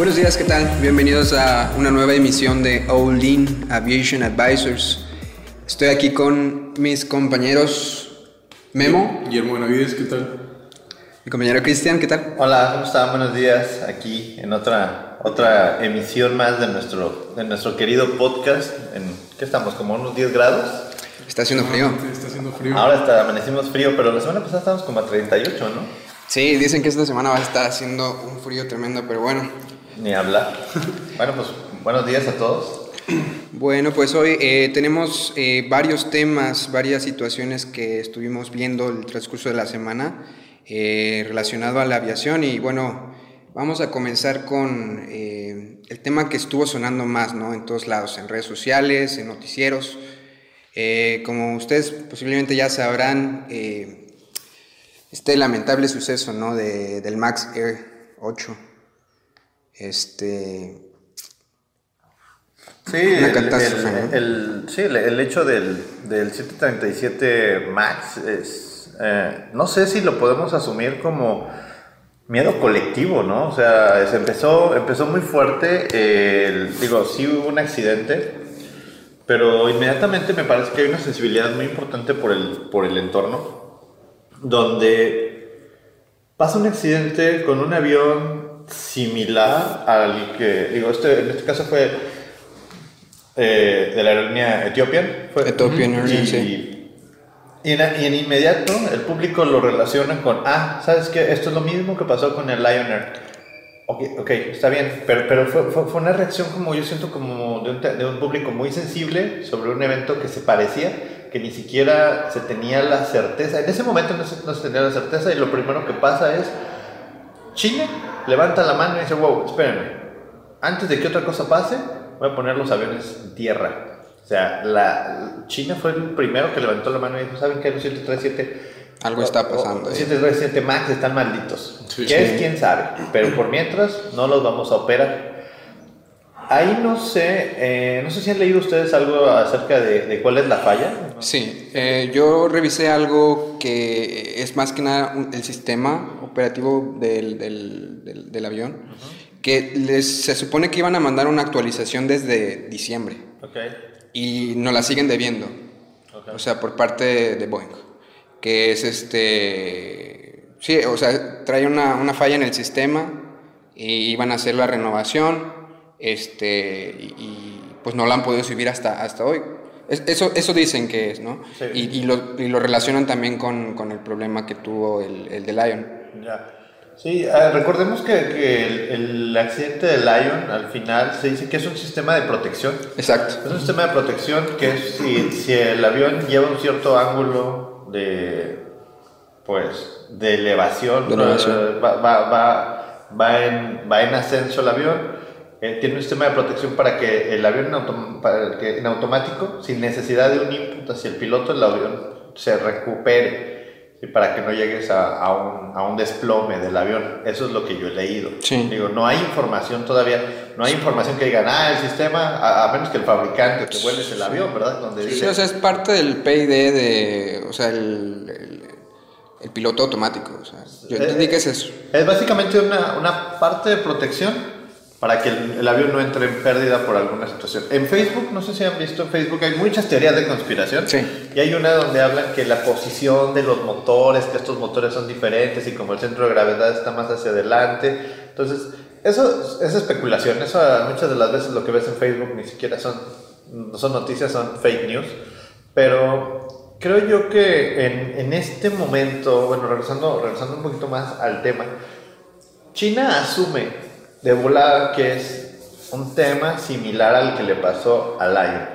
Buenos días, ¿qué tal? Bienvenidos a una nueva emisión de All In Aviation Advisors. Estoy aquí con mis compañeros Memo. Guillermo Benavides, ¿qué tal? Mi compañero Cristian, ¿qué tal? Hola, ¿cómo están? Buenos días. Aquí en otra, otra emisión más de nuestro, de nuestro querido podcast. En, ¿Qué estamos? ¿Como unos 10 grados? Está haciendo frío. Está haciendo frío. Ahora está, amanecimos frío, pero la semana pasada estábamos como a 38, ¿no? Sí, dicen que esta semana va a estar haciendo un frío tremendo, pero bueno. Ni hablar. bueno, pues buenos días a todos. Bueno, pues hoy eh, tenemos eh, varios temas, varias situaciones que estuvimos viendo el transcurso de la semana eh, relacionado a la aviación y bueno, vamos a comenzar con eh, el tema que estuvo sonando más, ¿no? En todos lados, en redes sociales, en noticieros. Como ustedes posiblemente ya sabrán, este lamentable suceso, ¿no? De, del Max Air 8. Este, Sí, el, catástrofe, el- ¿no? el- sí, el, el hecho del, del 737 MAX es, eh, no sé si lo podemos asumir como miedo colectivo, ¿no? O sea, se empezó, empezó muy fuerte, eh, digo, sí hubo un accidente, pero inmediatamente me parece que hay una sensibilidad muy importante por el, por el entorno, donde pasa un accidente con un avión similar al que, digo, este, en este caso fue eh, de la aerolínea Ethiopian. Fue, Ethiopian Airlines, y, sí. y en, y en inmediato el público lo relaciona con, ah, ¿sabes qué? Esto es lo mismo que pasó con el Lion Air. Ok, ok, está bien, pero, pero fue, fue, fue una reacción como yo siento como de un, de un público muy sensible sobre un evento que se parecía, que ni siquiera se tenía la certeza. En ese momento no se, no se tenía la certeza y lo primero que pasa es, China levanta la mano y dice, wow, espérenme, antes de que otra cosa pase, voy a poner los aviones en tierra. O sea, la, China fue el primero que levantó la mano y dijo, ¿saben qué? Los 737... Algo está pasando Los ahí. 737 MAX están malditos. Sí, ¿Qué sí. es? ¿Quién sabe? Pero por mientras no los vamos a operar. Ahí no sé, eh, no sé si han leído ustedes algo acerca de, de cuál es la falla. Sí, eh, yo revisé algo que es más que nada un- el sistema operativo del, del- del- del avión, que les, se supone que iban a mandar una actualización desde diciembre y nos la siguen debiendo, o sea, por parte de, de Boeing, que es este, sí, o sea, trae una, una falla en el sistema y iban a hacer la renovación, este, y, y, pues no la han podido subir hasta, hasta hoy. Es- Eso, eso dicen que es, ¿no? Sí. Y, y lo, y lo relacionan también con, con el problema que tuvo el, el de Lion. Ya. Sí, recordemos que, que el, el accidente de Lion al final se dice que es un sistema de protección. Exacto. Es un sistema de protección que es si, si el avión lleva un cierto ángulo de pues de elevación, De elevación. va, va, va, va en, va en ascenso el avión, eh, tiene un sistema de protección para que el avión en, autom- para que en automático, sin necesidad de un input hacia el piloto, el avión se recupere y para que no llegues a, a un, a un desplome del avión. Eso es lo que yo he leído. Sí. Digo, no hay información todavía, no hay información que digan, ah, el sistema, a, a menos que el fabricante te vueles el avión, ¿verdad? Donde Sí, dice, o sea, es parte del PID de, o sea, el, el, el piloto automático. O sea, yo entendí que es eso. Es básicamente una, una parte de protección para que el, el avión no entre en pérdida por alguna situación. En Facebook, no sé si han visto en Facebook, hay muchas teorías de conspiración. Sí. Y hay una donde hablan que la posición de los motores, que estos motores son diferentes y como el centro de gravedad está más hacia adelante. Entonces, eso es especulación. Eso muchas de las veces lo que ves en Facebook ni siquiera son, no son noticias, son fake news. Pero creo yo que en, en este momento, bueno, regresando, regresando un poquito más al tema, China asume de volada que es un tema similar al que le pasó a Lion.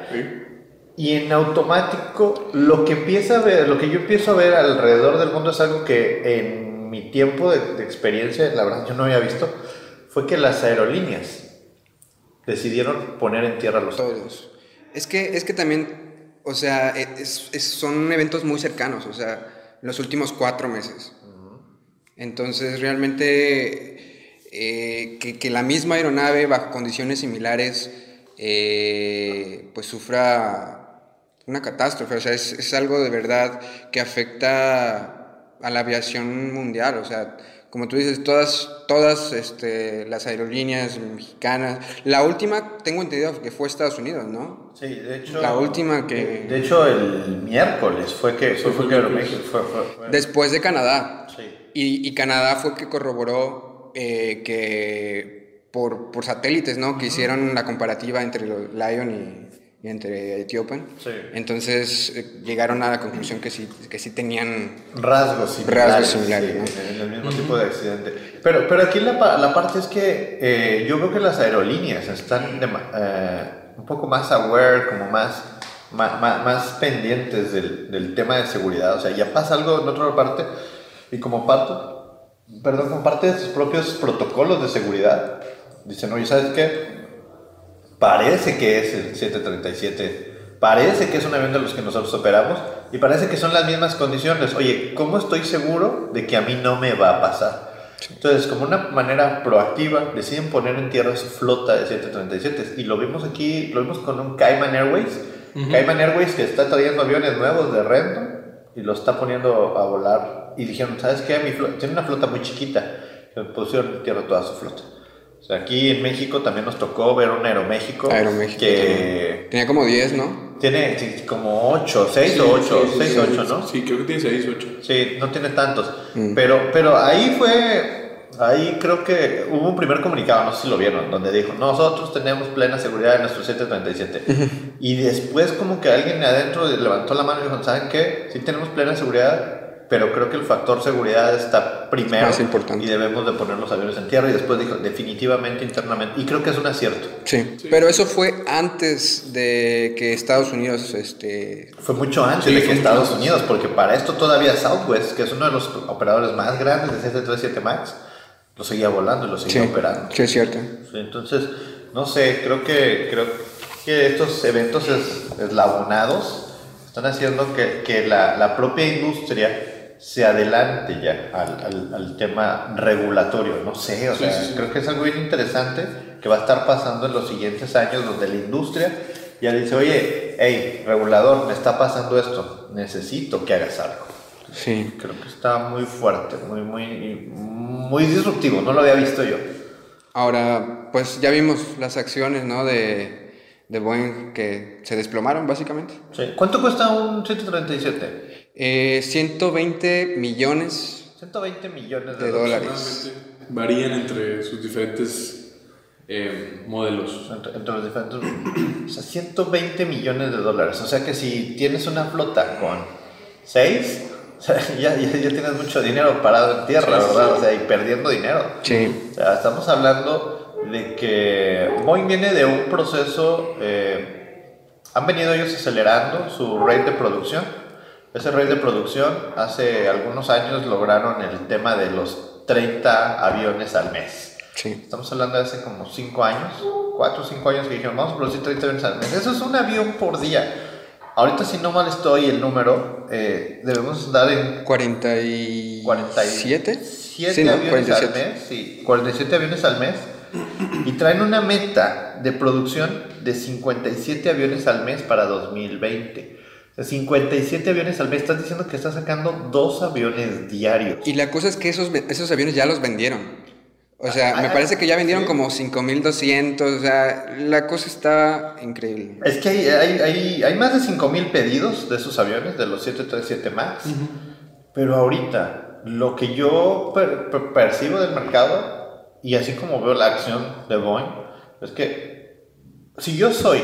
Y en automático, lo que empieza a ver, lo que yo empiezo a ver alrededor del mundo es algo que en mi tiempo de, de experiencia, la verdad yo no había visto, fue que las aerolíneas decidieron poner en tierra los Todos. Es que, es que también, o sea, es- es- son eventos muy cercanos, o sea, los últimos cuatro meses. Entonces, realmente, eh, que, que la misma aeronave, bajo condiciones similares, eh, pues sufra una catástrofe, o sea, es, es algo de verdad que afecta a la aviación mundial, o sea, como tú dices, todas, todas este, las aerolíneas mexicanas, la última tengo entendido que fue Estados Unidos, ¿no? Sí, de hecho. La última que... De hecho, el miércoles fue que, fue, fue que Aeroméxico fue, fue, fue- Después de Canadá. Sí. Y, y Canadá fue que corroboró eh, que por, por satélites, ¿no? Que hicieron la comparativa entre los Lion y, y entre Ethiopian. Sí. Entonces eh, llegaron a la conclusión que sí, que sí tenían... rasgos similares, Rasgos similares, sí, ¿no? en el mismo tipo de accidente. Pero, pero aquí la, la parte es que eh, yo creo que las aerolíneas están de eh, un poco más aware, como más, ma- ma- más, pendientes del, del tema de seguridad. O sea, ya pasa algo en otra parte y como parte, perdón, como parte de sus propios protocolos de seguridad, dicen, oye, ¿sabes qué? Parece que es el 737, parece que es un avión de los que nosotros operamos y parece que son las mismas condiciones. Oye, ¿cómo estoy seguro de que a mí no me va a pasar? Entonces, como una manera proactiva, deciden poner en tierra su flota de 737 y lo vimos aquí, lo vimos con un Cayman Airways. Cayman Airways que está trayendo aviones nuevos de Rendon y lo está poniendo a volar. Y dijeron, ¿sabes qué? Mi flota tiene una flota muy chiquita. Pusieron en tierra toda su flota. O sea, aquí en México también nos tocó ver un Aeroméxico, Aeroméxico que Tenía como 10, ¿no? tiene como 8, 6 Sí, o 8, sí, 6 sí, o sí, 8, ¿no? Sí, creo que tiene 6, 8. Sí, no tiene tantos. Mm. Pero, pero ahí fue, ahí creo que hubo un primer comunicado, no sé si lo vieron, donde dijo, nosotros tenemos plena seguridad en nuestro 737. y después como que alguien adentro levantó la mano y dijo, ¿saben qué? Sí tenemos plena seguridad, pero creo que el factor seguridad está primero. Más importante. Y debemos de poner los aviones en tierra. Y después dijo, definitivamente internamente. Y creo que es un acierto. Sí. Pero eso fue antes de que Estados Unidos, este... Fue mucho antes Sí, de que mucho Estados antes. Unidos, porque para esto todavía Southwest, que es uno de los operadores más grandes de 737 MAX, lo seguía volando y lo seguía Sí, operando. sí, es cierto. Sí, entonces, no sé, creo que, creo que estos eventos es- eslabonados están haciendo que, que la, la propia industria se adelante ya al, al- al tema regulatorio. No sé, o Sí, sea, sí, creo que es algo bien interesante que va a estar pasando en los siguientes años donde la industria ya dice, oye, hey, regulador, me está pasando esto, necesito que hagas algo. Sí. Creo que está muy fuerte, muy, muy, muy disruptivo, no lo había visto yo. Ahora, pues ya vimos las acciones, ¿no? De, de Boeing que se desplomaron, básicamente. Sí. ¿Cuánto cuesta un 737? Eh, 120 millones 120 millones de, de dólares. dólares. Varían entre sus diferentes eh, modelos. Entre, entre los diferentes. O sea, 120 millones de dólares. O sea que si tienes una flota con 6, o sea, ya, ya, ya tienes mucho dinero parado en tierra, Sí, ¿verdad? sí. O sea, y perdiendo dinero. Sí. O sea, estamos hablando de que Boeing viene de un proceso. eh, han venido ellos acelerando su rate de producción. Ese rate de producción, hace algunos años lograron el tema de los 30 aviones al mes. Sí. Estamos hablando de hace como 5 años, 4 o 5 años que dijeron, vamos a producir 30 aviones al mes. Eso es un avión por día. Ahorita, si no mal estoy el número, eh, debemos dar en 47. 47 Sí, ¿no? aviones 47. al mes, sí, 47 aviones al mes y traen una meta de producción de 57 aviones al mes para 2020. O sea, 57 aviones al mes, estás diciendo que estás sacando dos aviones diarios. Y la cosa es que esos, esos aviones ya los vendieron. O sea, Ah, me parece que ya vendieron sí. como 5200. O sea, la cosa está increíble. Es que hay, hay, hay, hay más de 5.000 pedidos de esos aviones, de los 737 MAX. Pero ahorita, lo que yo per- per- percibo del mercado, y así como veo la acción de Boeing, es que si yo soy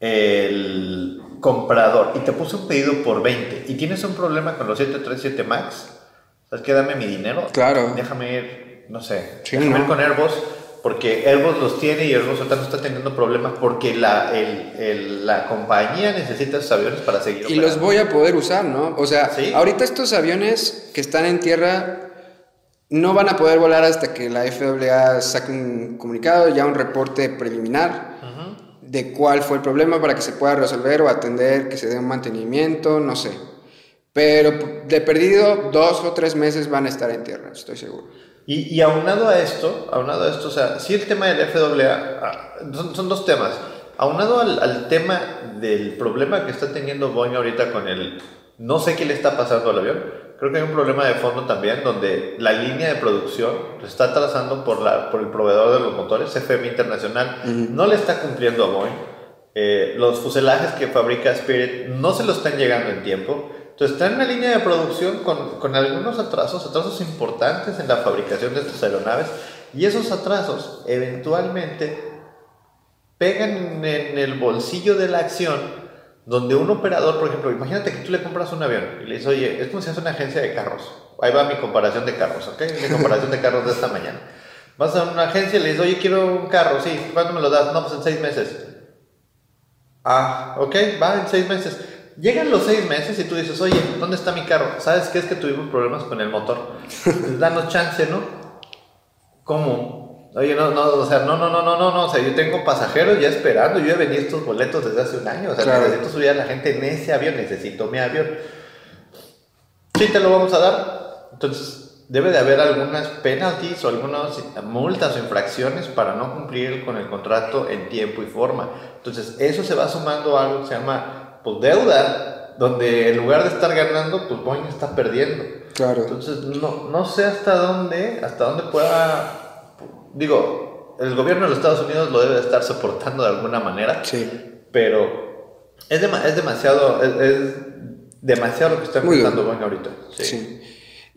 el comprador y te puse un pedido por 20 y tienes un problema con los 737 MAX, ¿sabes qué? Dame mi dinero. Claro. Déjame ir, no sé, Sí, déjame ¿no? ir con Airbus porque Airbus los tiene y Airbus ahorita no está teniendo problemas porque la, el- el- la compañía necesita esos aviones para seguir Y los operando. voy a poder usar, ¿no? O sea, Sí. ahorita estos aviones que están en tierra no van a poder volar hasta que la FAA saque un comunicado, ya un reporte preliminar de cuál fue el problema para que se pueda resolver o atender, que se dé un mantenimiento, no sé. Pero de perdido, dos o tres meses van a estar en tierra, estoy seguro. Y, y aunado a esto, aunado a esto, o sea, sí el tema del FAA, ah, son, son dos temas. Aunado al, al tema del problema que está teniendo Boeing ahorita con el, no sé qué le está pasando al avión, creo que hay un problema de fondo también donde la línea de producción se está trazando por, la, por el proveedor de los motores, CFM Internacional, no le está cumpliendo a Boeing. Eh, los fuselajes que fabrica Spirit no se lo están llegando en tiempo. Entonces está en una línea de producción con, con algunos atrasos, atrasos importantes en la fabricación de estas aeronaves. Y esos atrasos eventualmente pegan en el bolsillo de la acción donde un operador, por ejemplo, imagínate que tú le compras un avión y le dices, oye, es como si hace una agencia de carros. Ahí va mi comparación de carros, ¿ok? Mi comparación de carros de esta mañana. Vas a una agencia y le dices, oye, quiero un carro, sí, ¿cuándo me lo das? No, pues en seis meses. Ah, ok, va en seis meses. Llegan los seis meses y tú dices, oye, ¿dónde está mi carro? ¿Sabes qué es que tuvimos problemas con el motor? Danos chance, ¿no? ¿Cómo? Oye, no, no, o sea, no, no, no, no, no, no, o sea, yo tengo pasajeros ya esperando, yo ya venía estos boletos desde hace un año, o sea, necesito subir a la gente en ese avión, necesito mi avión. Sí, te lo vamos a dar. Entonces, debe de haber algunas penalties o algunas multas o infracciones para no cumplir con el contrato en tiempo y forma. Entonces, eso se va sumando a algo que se llama, pues, deuda, donde en lugar de estar ganando, pues Boeing está perdiendo. Claro. Entonces, no, no sé hasta dónde, hasta dónde pueda digo, el gobierno de los Estados Unidos lo debe estar soportando de alguna manera, sí. pero es, es demasiado, es, demasiado lo que está enfrentando Boeing ahorita. Sí.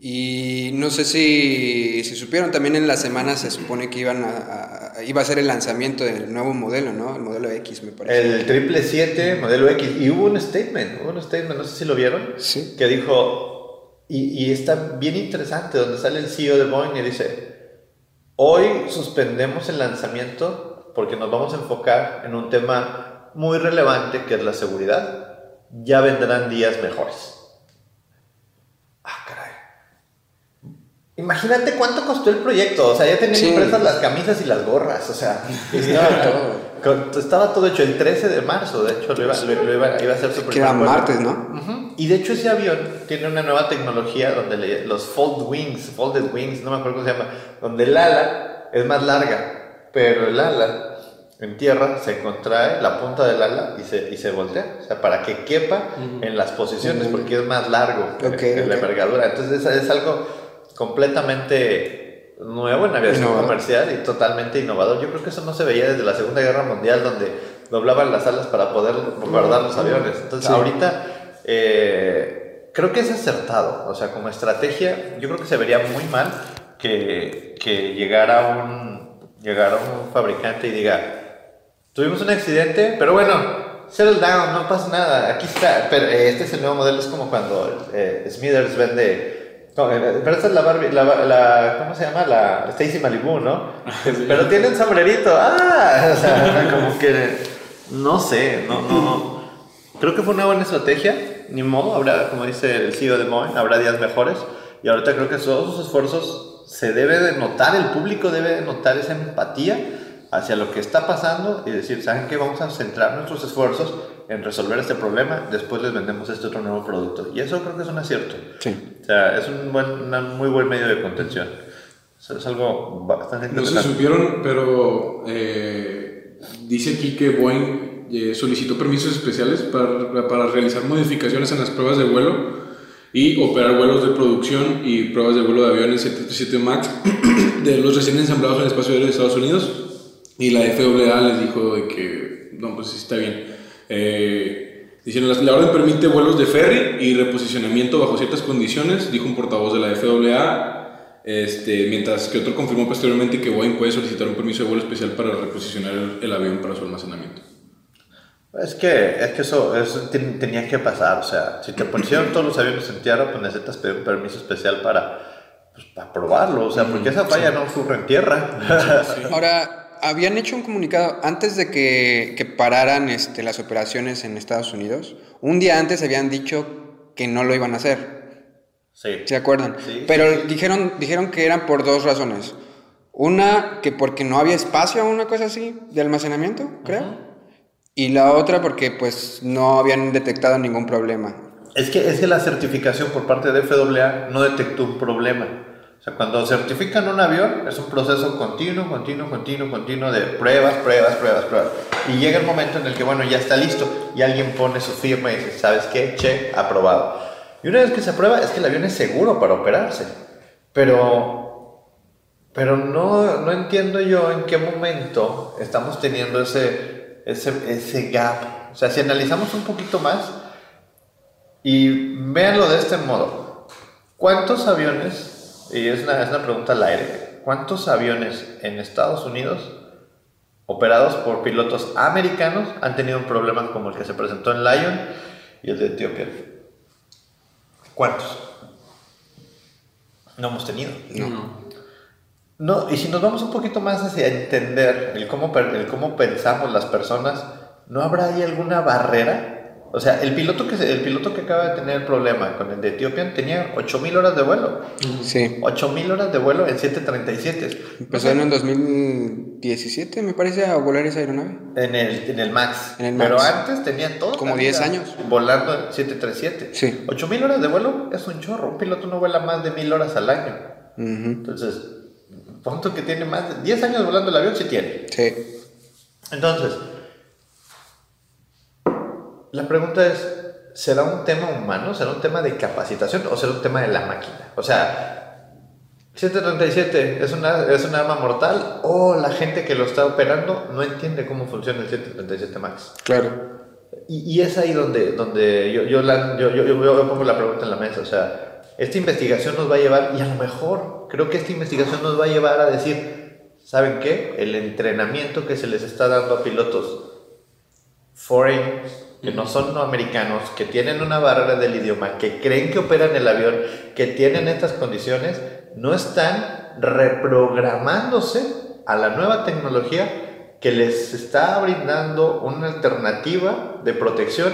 Y no sé si, si, supieron, también en la semana se supone que iban a, iba a ser el lanzamiento del nuevo modelo, ¿no? El modelo X, me parece. El 777, modelo X. Y hubo un statement, hubo un statement, no sé si lo vieron, sí. que dijo, y, y está bien interesante, donde sale el CEO de Boeing y dice, Hoy suspendemos el lanzamiento porque nos vamos a enfocar en un tema muy relevante que es la seguridad. Ya vendrán días mejores. Ah, caray. Imagínate cuánto costó el proyecto. O sea, ya tenían impresas las camisas y las gorras. O sea, estaba todo. hecho el 13 de marzo. De hecho, lo iba, a hacer su Que era martes, ¿no? Y de hecho, ese avión tiene una nueva tecnología donde los fold wings, folded wings, no me acuerdo cómo se llama, donde el ala es más larga, pero el ala en tierra se contrae la punta del ala y se, y se voltea, o sea, para que quepa en las posiciones, porque es más largo que, la envergadura. Entonces, es, es algo completamente nuevo en aviación comercial y totalmente innovador. Yo creo que eso no se veía desde la Segunda Guerra Mundial, donde doblaban las alas para poder guardar los aviones. Entonces, ahorita eh, creo que es acertado. O sea, como estrategia, yo creo que se vería muy mal que, que llegara, un, llegara un fabricante y diga, tuvimos un accidente, pero bueno, settle down, no pasa nada, aquí está. Pero eh, este es el nuevo modelo, es como cuando eh, Smithers vende eh, pero esta es la Barbie, la, ¿cómo se llama? La Stacy Malibu, ¿no? Pero tiene un sombrerito. ¡Ah! O sea, como que, no sé, no, no, no. Creo que fue una buena estrategia, ni modo, habrá, como dice el CEO de Boeing, habrá días mejores. Y ahorita creo que todos sus esfuerzos se debe de notar, el público debe de notar esa empatía hacia lo que está pasando y decir, ¿saben qué? Vamos a centrar nuestros esfuerzos en resolver este problema, después les vendemos este otro nuevo producto. Y eso creo que es un acierto. Sí. O sea, es un, buen, muy buen medio de contención. es algo bastante interesante. No se supieron, pero eh, dice aquí que Boeing eh, solicitó permisos especiales para, para realizar modificaciones en las pruebas de vuelo y operar vuelos de producción y pruebas de vuelo de aviones 737 MAX de los recién ensamblados en el espacio aéreo de Estados Unidos. Y la FAA les dijo de que, no, pues sí está bien eh, diciendo, la orden permite vuelos de ferry y reposicionamiento bajo ciertas condiciones, dijo un portavoz de la FAA. Este, mientras que otro confirmó posteriormente que Boeing puede solicitar un permiso de vuelo especial para reposicionar el, avión para su almacenamiento. Es que, es que eso, eso tenía que pasar, o sea, si te pusieron todos los aviones en tierra, pues necesitas pedir un permiso especial para, pues, para probarlo, o sea, porque esa falla no ocurre en tierra. Ahora, habían hecho un comunicado antes de que, que, pararan este, las operaciones en Estados Unidos. Un día antes habían dicho que no lo iban a hacer. Sí. ¿Se acuerdan? Sí, Pero Dijeron, dijeron que eran por dos razones. Una, que porque no había espacio una cosa así de almacenamiento, creo. Y la otra porque pues no habían detectado ningún problema. Es que, es que la certificación por parte de FAA no detectó un problema. O sea, cuando certifican un avión es un proceso continuo, continuo, continuo, continuo de pruebas, pruebas, pruebas, pruebas. Y llega el momento en el que, bueno, ya está listo y alguien pone su firma y dice, ¿sabes qué? Che, aprobado. Y una vez que se aprueba, es que el avión es seguro para operarse. Pero, pero no, no entiendo yo en qué momento estamos teniendo ese, ese, ese gap. O sea, si analizamos un poquito más y véanlo de este modo. ¿Cuántos aviones, y es una, es una pregunta al aire, cuántos aviones en Estados Unidos operados por pilotos americanos han tenido un problema como el que se presentó en Lyon y el de Etiopía? ¿Cuántos? No hemos tenido. No. No, y si nos vamos un poquito más hacia entender el cómo, el cómo pensamos las personas, ¿no habrá ahí alguna barrera? O sea, el piloto que, el piloto que acaba de tener el problema con el de Ethiopian tenía 8000 horas de vuelo. Sí. 8000 horas de vuelo en 737. Empezó en el 2017, me parece, a volar esa aeronave. En el, en el Max. En el Pero antes tenía todo. Como 10 años. Volando en 737. Sí. 8000 horas de vuelo es un chorro. Un piloto no vuela más de 1000 horas al año. Entonces, punto que tiene más de 10 años volando el avión, sí tiene. Sí. Entonces, la pregunta es, ¿será un tema humano? ¿Será un tema de capacitación o será un tema de la máquina? O sea, 737 es una, es una arma mortal o la gente que lo está operando no entiende cómo funciona el 737 MAX. Claro. Y, y es ahí donde, donde yo, yo, la- yo, yo- yo- yo pongo la pregunta en la mesa. O sea, esta investigación nos va a llevar, y a lo mejor creo que esta investigación nos va a llevar a decir, ¿saben qué? El entrenamiento que se les está dando a pilotos foreign, que no son no americanos, que tienen una barrera del idioma, que creen que operan el avión, que tienen estas condiciones, no están reprogramándose a la nueva tecnología que les está brindando una alternativa de protección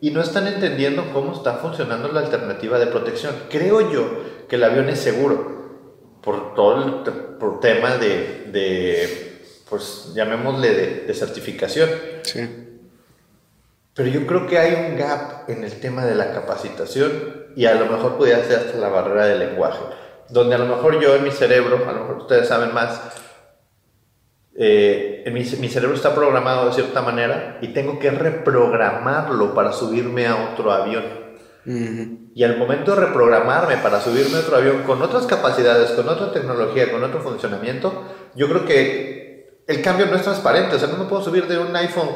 y no están entendiendo cómo está funcionando la alternativa de protección. Creo yo que el avión es seguro por todo el por tema de, de, pues llamémosle de, de certificación. Sí. Pero yo creo que hay un gap en el tema de la capacitación y a lo mejor pudiera ser hasta la barrera del lenguaje, donde a lo mejor yo en mi cerebro, a lo mejor ustedes saben más, eh, en mi, mi cerebro está programado de cierta manera y tengo que reprogramarlo para subirme a otro avión. Y al momento de reprogramarme para subirme a otro avión con otras capacidades, con otra tecnología, con otro funcionamiento, yo creo que el cambio no es transparente. O sea, no me puedo subir de un iPhone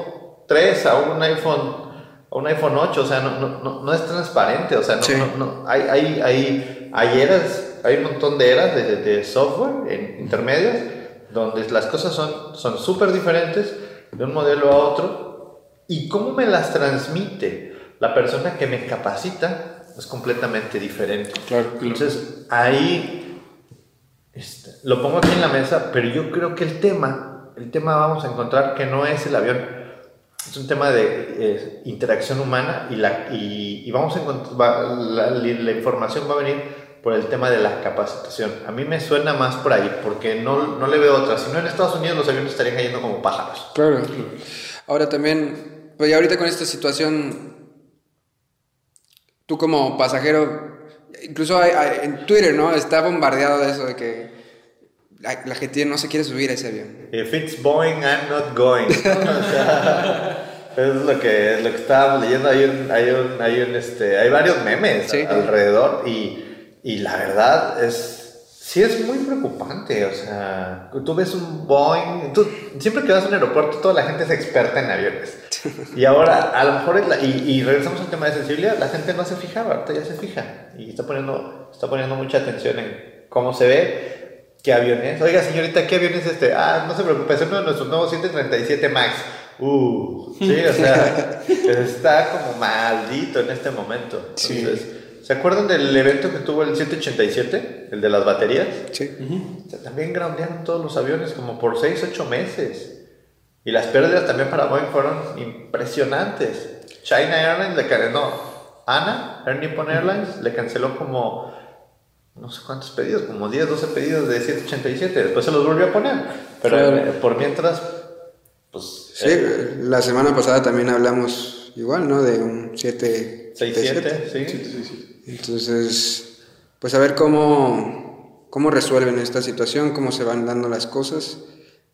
3 a un iPhone, a un iPhone 8. O sea, no, no, no, no es transparente. O sea, no, Sí. no- hay, hay, hay, hay eras, hay un montón de eras de, de software en intermedias donde las cosas son son súper diferentes de un modelo a otro. ¿Y cómo me las transmite la persona que me capacita? Es completamente diferente. Claro. Entonces, ahí este, lo pongo aquí en la mesa, pero yo creo que el tema, el tema vamos a encontrar que no es el avión, es un tema de eh, interacción humana y, la, y, y vamos a encont- va- la, la información va a venir por el tema de la capacitación. A mí me suena más por ahí, porque no, no le veo otra. Si no, en Estados Unidos los aviones estarían cayendo como pájaros. Claro. Ahora también, pues ya ahorita con esta situación, tú como pasajero, incluso hay- hay- en Twitter, ¿no? Está bombardeado de eso de que la, la gente no se quiere subir a ese avión. If it's Boeing, I'm not going. O sea, es lo que, es lo que estábamos leyendo. Hay, un, hay, un, hay, un, este, hay varios memes Sí. alrededor y, y la verdad es, sí es muy preocupante. O sea, tú ves un Boeing, tú, siempre que vas a un aeropuerto toda la gente es experta en aviones. Y ahora, a lo mejor, es la- y, y regresamos al tema de sensibilidad, la gente no se fijaba, ahorita ya se fija y está poniendo, está poniendo mucha atención en cómo se ve, ¿Qué avión es? Oiga, señorita, ¿qué avión es este? Ah, no se preocupe, es uno de nuestros nuevos 737 MAX. Uh, sí, o sea, está como maldito en este momento. Sí. ¿Se acuerdan del evento que tuvo el 787? El de las baterías. Sí. O sea, también groundearon todos los aviones como por 6, 8 meses. Y las pérdidas también para Boeing fueron impresionantes. China Airlines le canceló, ANA, Air Nippon Airlines, le canceló como no sé cuántos pedidos, como 10, 12 pedidos de 787. Después se los volvió a poner. Pero Claro. eh, por mientras, pues. Sí, eh, la semana pasada también hablamos igual, ¿no? De un 7. 67, sí. Sí, sí, sí. Entonces, pues a ver cómo, cómo resuelven esta situación, cómo se van dando las cosas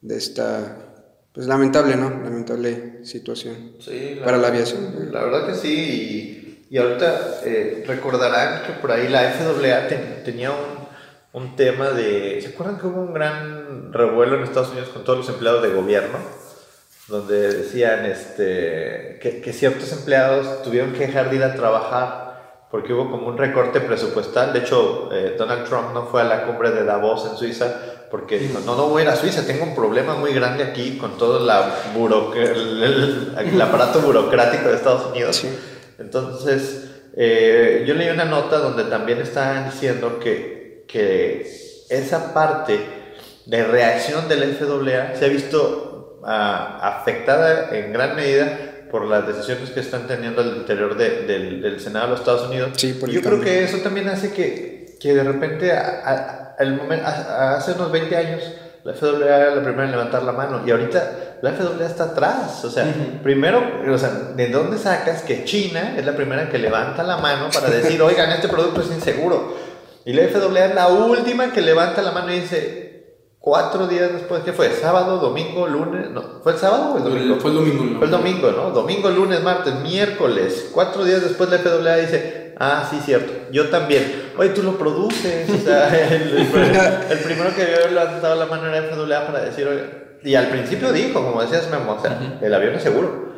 de esta, pues lamentable, ¿no? Lamentable situación. Sí, Para la aviación. La verdad que sí. Y, Y ahorita eh, recordarán que por ahí la FAA tenía un, un, tema de... ¿Se acuerdan que hubo un gran revuelo en Estados Unidos con todos los empleados de gobierno? Donde decían este, que, que ciertos empleados tuvieron que dejar de ir a trabajar porque hubo como un recorte presupuestal. De hecho, eh, Donald Trump no fue a la cumbre de Davos en Suiza porque dijo, no, no voy a ir a Suiza, tengo un problema muy grande aquí con todo la el, el, aparato burocrático de Estados Unidos. Entonces, eh, yo leí una nota donde también estaban diciendo que, que esa parte de reacción del FAA se ha visto uh, afectada en gran medida por las decisiones que están teniendo al interior de, del, del, Senado de los Estados Unidos. Sí, por Yo creo que eso también hace que, que de repente, a, a, el momento, hace unos 20 años, la FAA era la primera en levantar la mano y ahorita la FAA está atrás. O sea, uh -huh. primero, o sea, ¿de dónde sacas que China es la primera que levanta la mano para decir, oigan, este producto es inseguro? Y la FAA es la última que levanta la mano y dice, cuatro días después, ¿qué fue? ¿Sábado, domingo, lunes? No, ¿Fue el sábado o el domingo? Fue el domingo. No. Fue el domingo, ¿no? Domingo, lunes, martes, miércoles. Cuatro días después la FAA dice, ah, sí, cierto, yo también. Oye, tú lo produces. O sea, el, el, el primero que había levantado la mano era FAA para decir, oye, y al principio dijo, como decías, Memo, o sea, uh -huh. el avión es seguro.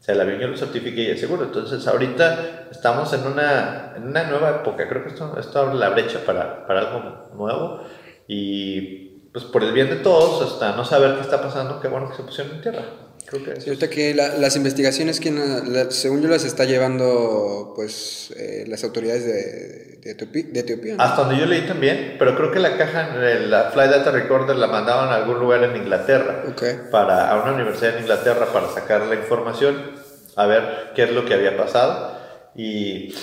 O sea, el avión yo lo certifique y es seguro. Entonces, ahorita estamos en una, en una nueva época. Creo que esto, esto abre la brecha para, para algo nuevo. Y pues por el bien de todos, hasta no saber qué está pasando, qué bueno que se pusieron en tierra. Creo que sí, ahorita que la, las investigaciones que la, según yo las está llevando pues eh, las autoridades de, de, Etiopía, de Etiopía ¿no? Hasta donde yo leí también, pero creo que la caja, la Fly Data Recorder la mandaban a algún lugar en Inglaterra, okay. para, a una universidad en Inglaterra para sacar la información, a ver qué es lo que había pasado. Y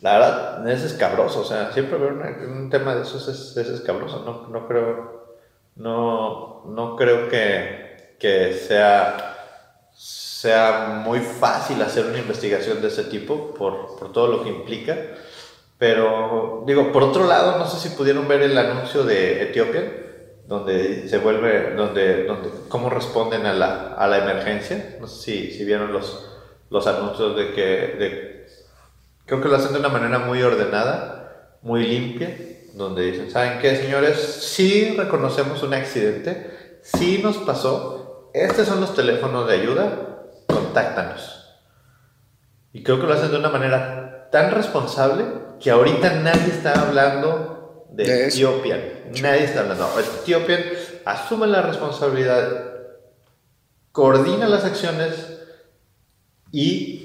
la verdad, es escabroso, o sea, siempre ver un tema de esos es, es escabroso, no, no creo no, no creo que, que sea, sea muy fácil hacer una investigación de ese tipo por, por todo lo que implica. Pero, digo, por otro lado, no sé si pudieron ver el anuncio de Etiopía, donde se vuelve, donde, donde cómo responden a la, a la emergencia. No sé si, si vieron los, los anuncios de que, de, creo que lo hacen de una manera muy ordenada, muy limpia donde dicen, ¿saben qué, señores? Sí reconocemos un accidente, sí nos pasó, estos son los teléfonos de ayuda, contáctanos. Y creo que lo hacen de una manera tan responsable que ahorita nadie está hablando de, de Ethiopian. Nadie está hablando. Ethiopian asume la responsabilidad, coordina las acciones y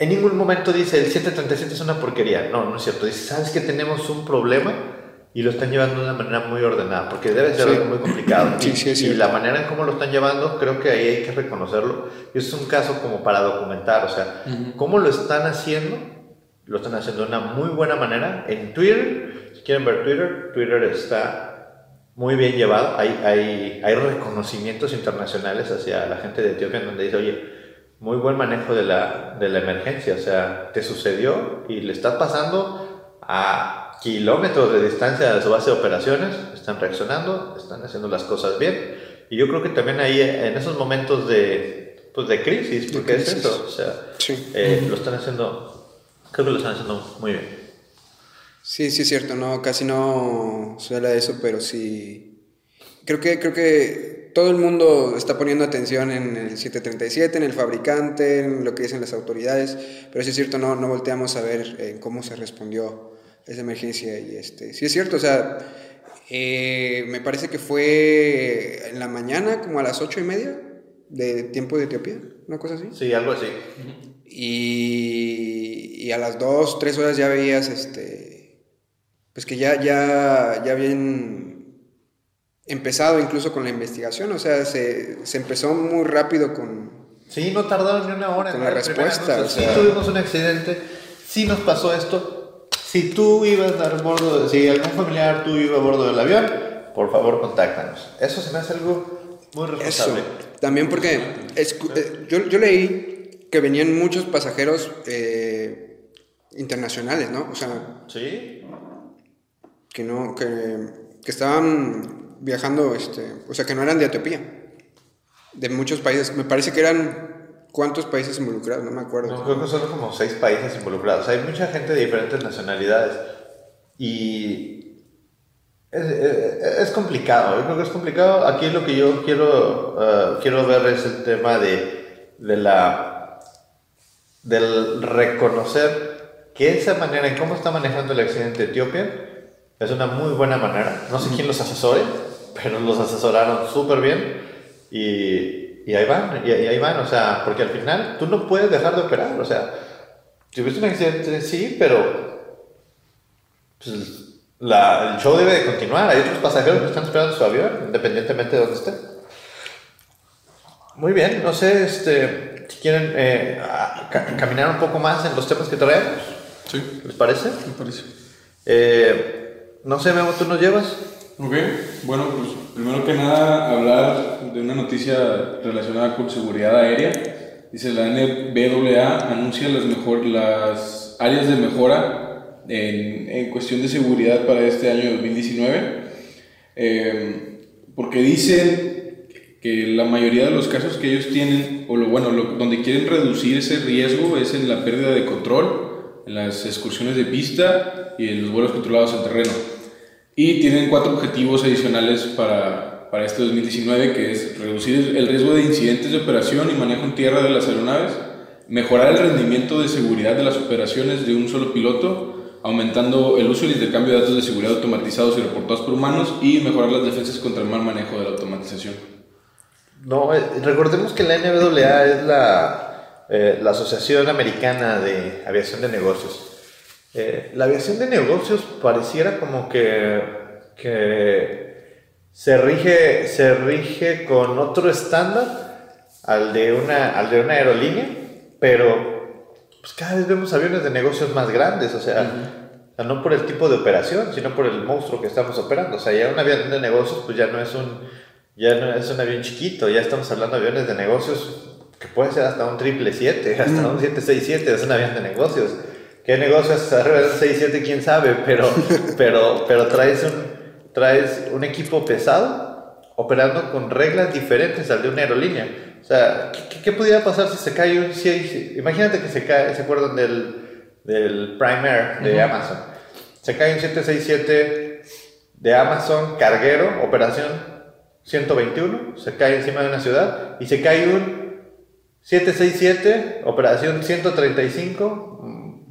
en ningún momento dice el 737 es una porquería. No, no es cierto. Dice, ¿sabes que tenemos un problema? Y lo están llevando de una manera muy ordenada, porque debe ser sí. algo muy complicado. Sí, sí, y, y, la manera en cómo lo están llevando, creo que ahí hay que reconocerlo. Y es un caso como para documentar, o sea, uh -huh. cómo lo están haciendo, lo están haciendo de una muy buena manera. En Twitter, si quieren ver Twitter, Twitter está muy bien llevado. Hay, hay, hay reconocimientos internacionales hacia la gente de Etiopía, donde dice, oye, muy buen manejo de la, de la emergencia. O sea, te sucedió y le estás pasando a kilómetros de distancia de su base de operaciones, están reaccionando, están haciendo las cosas bien. Y yo creo que también ahí, en esos momentos de, pues de crisis, porque de crisis. es eso, o sea, sí. eh, lo están haciendo, creo que lo están haciendo muy bien. Sí, sí es cierto, no, casi no se habla de eso, pero sí, creo que, creo que todo el mundo está poniendo atención en el 737, en el fabricante, en lo que dicen las autoridades, pero sí es cierto, no, no volteamos a ver eh, cómo se respondió esa emergencia. Y este, sí es cierto, o sea, eh, me parece que fue en la mañana, como a las ocho y media de tiempo de Etiopía, una cosa así. Sí, algo así. Y, y a las dos, tres horas ya veías, este, pues que ya, ya, ya habían empezado incluso con la investigación, o sea, se, se empezó muy rápido con... Sí, no tardaron ni una hora. Con la respuesta. O sea, sí tuvimos un accidente, sí nos pasó esto, si tú ibas a bordo, si algún familiar tú iba a bordo del avión, por favor contáctanos. Eso se me hace algo muy responsable. Eso. También porque es, eh, yo, yo, leí que venían muchos pasajeros eh, internacionales, ¿no? O sea... Sí. Que no, que, que estaban viajando, este, o sea, que no eran de Etiopía, de muchos países. Me parece que eran cuántos países involucrados, no me acuerdo. Creo que son como seis países involucrados. Hay mucha gente de diferentes nacionalidades. Y es, complicado, yo creo que es complicado. Aquí lo que yo quiero, uh, quiero ver es el tema de, de la, del reconocer que esa manera en cómo está manejando el accidente Etiopía es una muy buena manera. No sé quién los asesore, pero los asesoraron súper bien y, y, ahí van, y, ahí van, o sea, porque al final tú no puedes dejar de operar, o sea, tuviste un accidente, sí, pero pues, la, el show debe de continuar. Hay otros pasajeros que están esperando su avión, independientemente de dónde esté. Muy bien, no sé este, si quieren eh, ca caminar un poco más en los temas que traemos. Sí. ¿Les parece? Me parece. Eh, no sé, Memo, ¿tú nos llevas? Ok, bueno, pues primero que nada hablar de una noticia relacionada con seguridad aérea. Dice la NBAA anuncia las, mejor, las áreas de mejora en, en, cuestión de seguridad para este año 2019, eh, porque dicen que la mayoría de los casos que ellos tienen, o lo bueno, donde quieren reducir ese riesgo es en la pérdida de control, en las excursiones de pista y en los vuelos controlados en terreno. Y tienen cuatro objetivos adicionales para, para este 2019, que es reducir el riesgo de incidentes de operación y manejo en tierra de las aeronaves, mejorar el rendimiento de seguridad de las operaciones de un solo piloto, aumentando el uso y el intercambio de datos de seguridad automatizados y reportados por humanos y mejorar las defensas contra el mal manejo de la automatización. No, eh, recordemos que la NBAA es la, eh, la Asociación Americana de Aviación de Negocios. Eh, la aviación de negocios pareciera como que, que se, rige, se rige con otro estándar al de una, al de una aerolínea, pero pues cada vez vemos aviones de negocios más grandes, o sea, uh -huh. no por el tipo de operación, sino por el monstruo que estamos operando. O sea, ya un avión de negocios pues ya no es un, ya no es un avión chiquito, ya estamos hablando de aviones de negocios que puede ser hasta un 777, hasta uh -huh. un 767, es un avión de negocios. ¿Qué negocios arriba de un 67? ¿Quién sabe? Pero, pero, pero traes, un, traes un equipo pesado operando con reglas diferentes al de una aerolínea. O sea, ¿qué, qué pudiera pasar si se cae un... Si, imagínate que se cae, ¿se acuerdan del, del Prime Air de uh -huh. Amazon? Se cae un 767 de Amazon carguero, operación 121, se cae encima de una ciudad, y se cae un 767, operación 135,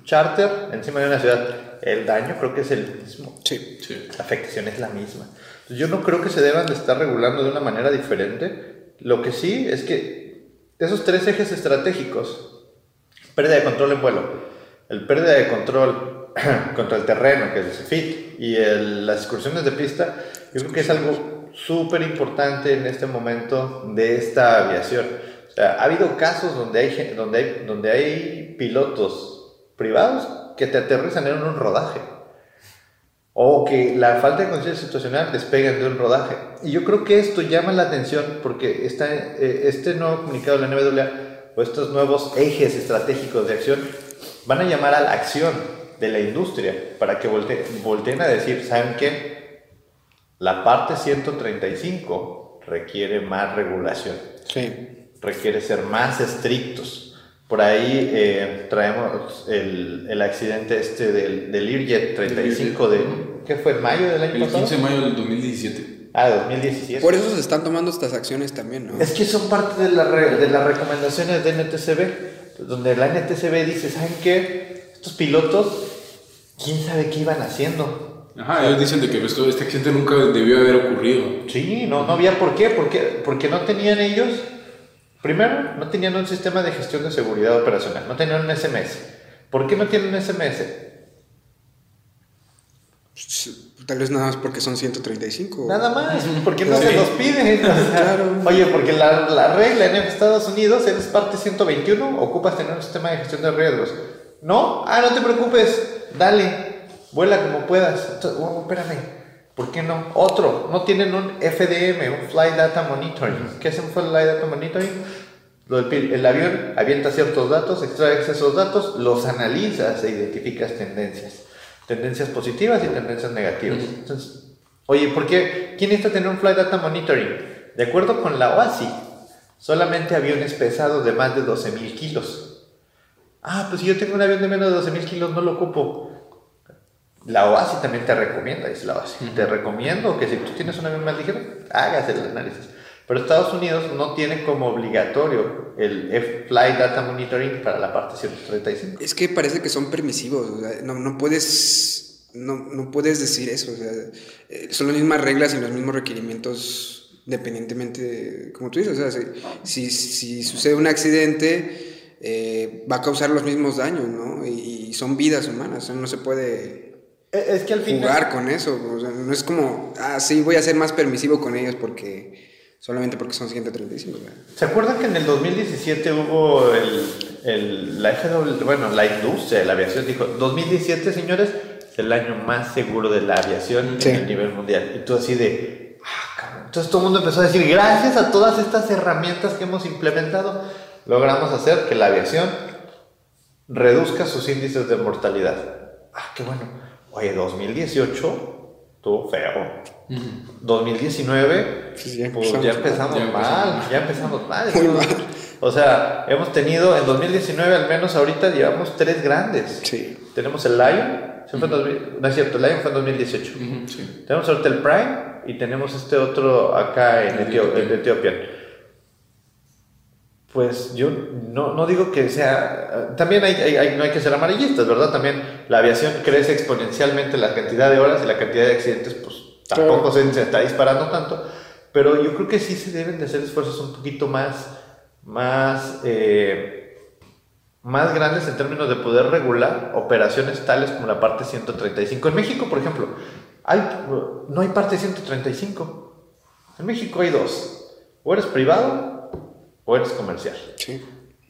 charter, encima de una ciudad. El daño creo que es el mismo. Sí. sí. La afectación es la misma. Yo no creo que se deban de estar regulando de una manera diferente. Lo que sí es que esos tres ejes estratégicos, pérdida de control en vuelo, el pérdida de control contra el terreno, que es el FIT, y el, las excursiones de pista, yo creo que es algo súper importante en este momento de esta aviación. O sea, ha habido casos donde hay, donde hay, donde hay pilotos privados que te aterrizan en un rodaje. O que la falta de conciencia situacional despegan de un rodaje. Y yo creo que esto llama la atención porque eh, este nuevo comunicado de la NBAA o estos nuevos ejes estratégicos de acción van a llamar a la acción de la industria para que volte, volteen a decir, ¿saben qué? La parte 135 requiere más regulación. Sí. Requiere ser más estrictos por ahí eh, traemos el, el, accidente este del, del Learjet 35 de... ¿Qué fue? ¿En mayo del año el pasado? 15 de mayo del 2017. Ah, 2017. Por eso se están tomando estas acciones también, ¿no? Es que son parte de, la re, de las recomendaciones de NTCB, donde la NTCB dice, ¿saben qué? Estos pilotos, ¿quién sabe qué iban haciendo? Ajá, ellos dicen de que esto, este accidente nunca debió haber ocurrido. Sí, no, no había por qué, porque, porque no tenían ellos Primero, no tenían un sistema de gestión de seguridad operacional, no tenían un SMS. ¿Por qué no tienen un SMS? Tal vez nada más porque son 135. Nada más, porque no sí. se los piden. O sea, claro. Oye, porque la, la, regla en Estados Unidos, eres parte 121, ocupas tener un sistema de gestión de riesgos. ¿No? Ah, no te preocupes, dale, vuela como puedas. Entonces, oh, espérame. ¿Por qué no? Otro, no tienen un FDM, un Flight Data Monitoring. ¿Qué es un Flight Data Monitoring? El avión avienta ciertos datos, extrae esos datos, los analizas e identificas tendencias. Tendencias positivas y tendencias negativas. Entonces, oye, ¿por qué? ¿Quién necesita tener un Flight Data Monitoring? De acuerdo con la OASI, solamente aviones pesados de más de 12.000 kilos. Ah, pues si yo tengo un avión de menos de 12.000 kilos, no lo ocupo. La OASI también te recomienda, dice la OASI. Te recomiendo que si tú tienes un avión más ligero, hagas el análisis. Pero Estados Unidos no tiene como obligatorio el F-Flight Data Monitoring para la parte 135. Es que parece que son permisivos, o sea, no, no puedes no, no, puedes decir eso, o sea, eh, son las mismas reglas y los mismos requerimientos dependientemente, de, como tú dices, o sea, si, si, sucede un accidente eh, va a causar los mismos daños, ¿no? Y, y son vidas humanas, no se puede es que al final... jugar con eso, o sea, no es como, ah, sí, voy a ser más permisivo con ellos porque solamente porque son 135. ¿Se acuerdan que en el 2017 hubo el, el, la FW, bueno, la industria de la aviación dijo, 2017, señores, es el año más seguro de la aviación en el nivel mundial? Y tú así de, ah, cabrón. Entonces todo el mundo empezó a decir, gracias a todas estas herramientas que hemos implementado, logramos hacer que la aviación reduzca sus índices de mortalidad. Ah, qué bueno. Oye, 2018 estuvo feo. 2019, pues ya empezamos, mal, ya empezamos mal. O sea, hemos tenido en 2019 al menos ahorita llevamos tres grandes. Sí. Tenemos el Lion, no es cierto, el Lion fue en 2018. Tenemos ahorita el Prime y tenemos este otro acá en, Etiopía. Pues yo no, no, digo que sea... También hay, hay, no hay que ser amarillistas, ¿verdad? También la aviación crece exponencialmente la cantidad de horas y la cantidad de accidentes, pues Tampoco se, está disparando tanto, pero yo creo que sí se deben de hacer esfuerzos un poquito más, más, eh, más grandes en términos de poder regular operaciones tales como la parte 135. En México, por ejemplo, hay, no hay parte 135. En México hay dos. O eres privado o eres comercial. Sí.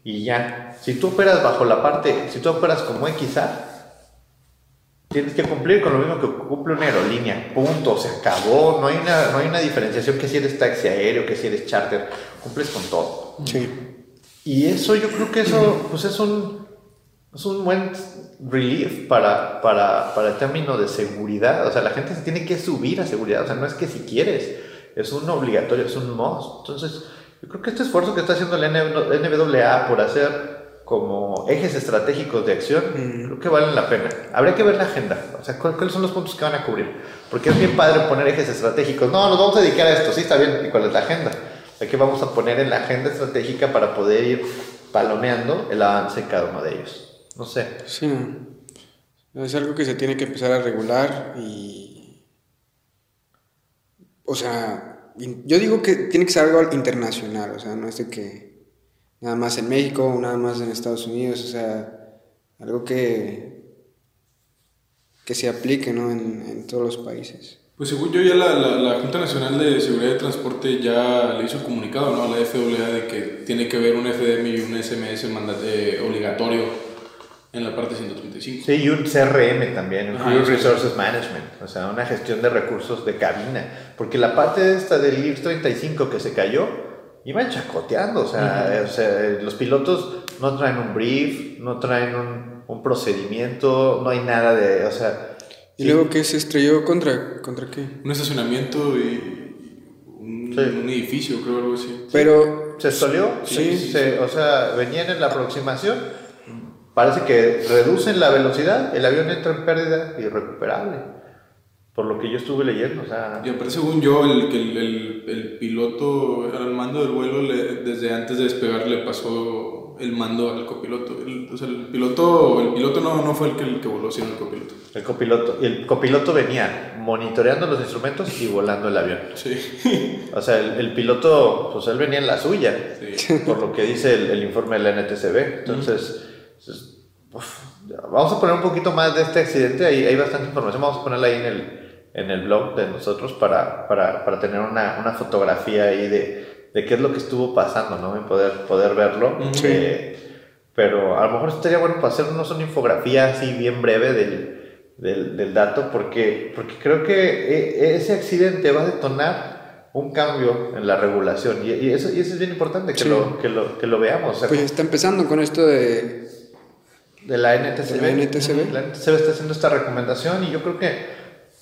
Y ya, si tú operas bajo la parte, si tú operas como XA, Tienes que cumplir con lo mismo que cumple una aerolínea, punto, se acabó, no hay una, no hay una diferenciación que si eres taxi aéreo, que si eres charter, cumples con todo. Sí. Y eso yo creo que eso pues es un, es un buen relief para, para, para el término de seguridad, o sea, la gente se tiene que subir a seguridad, o sea, no es que si quieres, es un obligatorio, es un must. Entonces, yo creo que este esfuerzo que está haciendo la NWA por hacer como ejes estratégicos de acción, creo que valen la pena. Habría que ver la agenda, o sea, cuáles son los puntos que van a cubrir. Porque es bien padre poner ejes estratégicos. No, nos vamos a dedicar a esto, sí, está bien. ¿Y cuál es la agenda? ¿Qué vamos a poner en la agenda estratégica para poder ir palomeando el avance de cada uno de ellos. No sé. Sí, es algo que se tiene que empezar a regular y... O sea, yo digo que tiene que ser algo internacional, o sea, no es de que nada más en México, nada más en Estados Unidos, o sea, algo que, que se aplique ¿no? en, en todos los países. Pues según yo ya la, la, Junta Nacional de Seguridad de Transporte ya le hizo comunicado ¿no? a la FAA de que tiene que haber un FDM y un SMS eh, obligatorio en la parte 135. Sí, y un CRM también, un Crew Resources Management, o sea, una gestión de recursos de cabina, porque la parte esta del IRS 35 que se cayó, iban chacoteando, o sea, los pilotos no traen un brief, no traen un, un, procedimiento, no hay nada de, o sea... ¿Y luego qué se estrelló contra, contra qué? Un estacionamiento y un, un edificio, creo, algo así. Pero... ¿Se solió? Sí, o sea, venían en la aproximación, parece que reducen la velocidad, el avión entra en pérdida irrecuperable por lo que yo estuve leyendo. O sea, y aparte, según yo, el, el, el, el piloto al mando del vuelo, desde antes de despegar, le pasó el mando al copiloto. o sea, el piloto, el piloto no, no fue el que, el que voló, sino el copiloto. El copiloto. Y el copiloto venía monitoreando los instrumentos y volando el avión. Sí. O sea, el, piloto, pues él venía en la suya, por lo que dice el, informe de la NTCB. Entonces, vamos a poner un poquito más de este accidente. Ahí hay bastante información. Vamos a ponerla ahí en el, en el blog de nosotros para, para, para tener una, una, fotografía ahí de, de, qué es lo que estuvo pasando, ¿no? Y poder, poder verlo. Eh, pero a lo mejor estaría bueno para hacernos una infografía así bien breve del, del, del dato, porque, porque creo que e, ese accidente va a detonar un cambio en la regulación y, y eso, y eso es bien importante que, lo, que, lo, que lo veamos. pues está empezando con esto de... De la NTCB. la NTCB. La NTCB está haciendo esta recomendación y yo creo que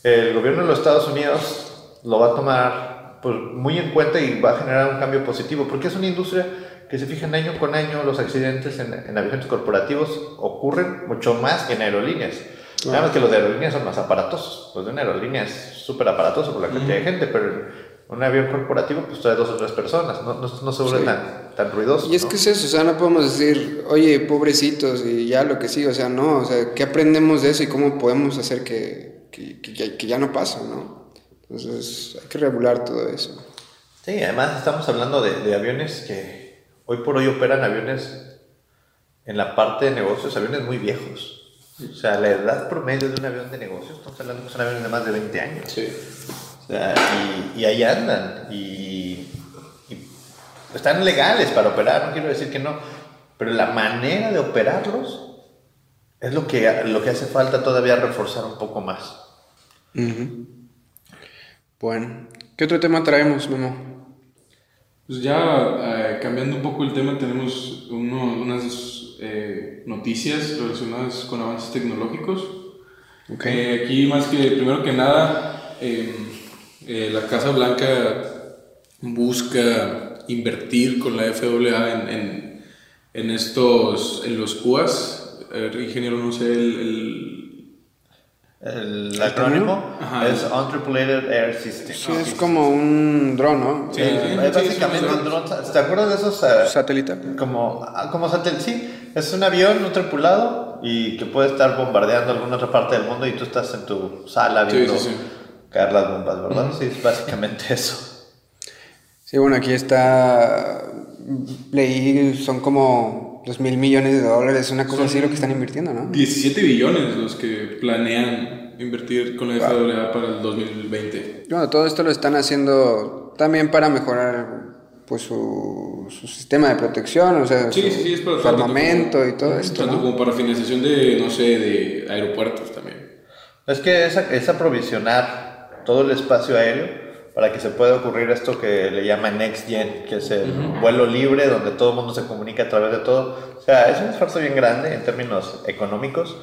el gobierno de los Estados Unidos lo va a tomar pues, muy en cuenta y va a generar un cambio positivo, porque es una industria que se fijan año con año los accidentes en, en aviones corporativos ocurren mucho más que en aerolíneas. Claro que los de aerolíneas son más aparatosos. Los de una aerolínea es súper aparatoso por la cantidad de gente, pero un avión corporativo pues trae dos o tres personas, no, no, no se vuelve tan, tan ruidoso. Y es que es eso, o sea, no podemos decir, oye, pobrecitos y ya lo que sí, o sea, no, o sea, ¿qué aprendemos de eso y cómo podemos hacer que, que, que, que ya no pase, no? Entonces hay que regular todo eso. Sí, además estamos hablando de, de aviones que hoy por hoy operan aviones en la parte de negocios, aviones muy viejos. O sea, la edad promedio de un avión de negocios, estamos hablando que son aviones de más de 20 años. Sí. O sea, y, y ahí andan. Y están legales para operar, no quiero decir que no. Pero la manera de operarlos es lo que, lo que hace falta todavía reforzar un poco más. Ujú. Bueno, ¿qué otro tema traemos, Memo? Pues ya eh, cambiando un poco el tema, tenemos uno- unas eh, noticias relacionadas con avances tecnológicos. Ok. Eh, aquí más que, primero que nada, eh, eh, la Casa Blanca busca invertir con la FAA en, en, en estos, en los UAS. Eh, ingeniero, no sé, el, el- El acrónimo Ajá. es Untripulated Air System. Sí, es como un dron, ¿no? Sí, Eh, sí, es básicamente sí, un dron. ¿Te acuerdas de esos? eh, Satelital. como, ah, como satélite, sí. Es un avión no tripulado y que puede estar bombardeando alguna otra parte del mundo y tú estás en tu sala viendo sí, sí. caer las bombas, ¿verdad? Sí, es básicamente eso. Sí, bueno, aquí está. Leí, son como dos mil millones de dólares, una cosa así lo que están invirtiendo, ¿no? 17 billones los que planean invertir con la FAA para el 2020. Bueno, todo esto lo están haciendo también para mejorar pues su, su sistema de protección, o sea, Sí, su, sí, sí, es para su armamento como- y todo esto, Tanto ¿no? como para financiación de, no sé, de aeropuertos también. Es que es, es aprovisionar todo el espacio aéreo para que se pueda ocurrir esto que le llaman Next Gen, que es el vuelo libre donde todo el mundo se comunica a través de todo. O sea, es un esfuerzo bien grande en términos económicos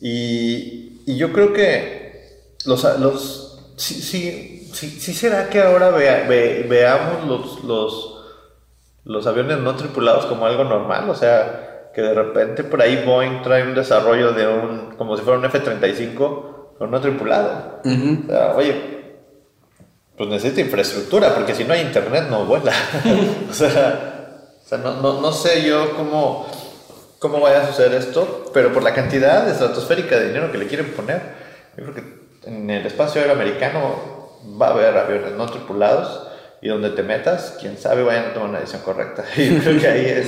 y, y yo creo que los... los sí, sí, sí, sí será que ahora vea- ve- veamos los, los, los aviones no tripulados como algo normal, o sea, que de repente por ahí Boeing trae un desarrollo de un, como si fuera un F-35, pero no tripulado. O sea, oye, pues necesita infraestructura, porque si no hay internet no vuela. o sea, o sea, no, no, no sé yo cómo, cómo vaya a suceder esto, pero por la cantidad estratosférica de dinero que le quieren poner, yo creo que en el espacio aéreo americano va a haber aviones no tripulados y donde te metas, quién sabe, vayan a tomar una decisión correcta. Y creo que ahí es,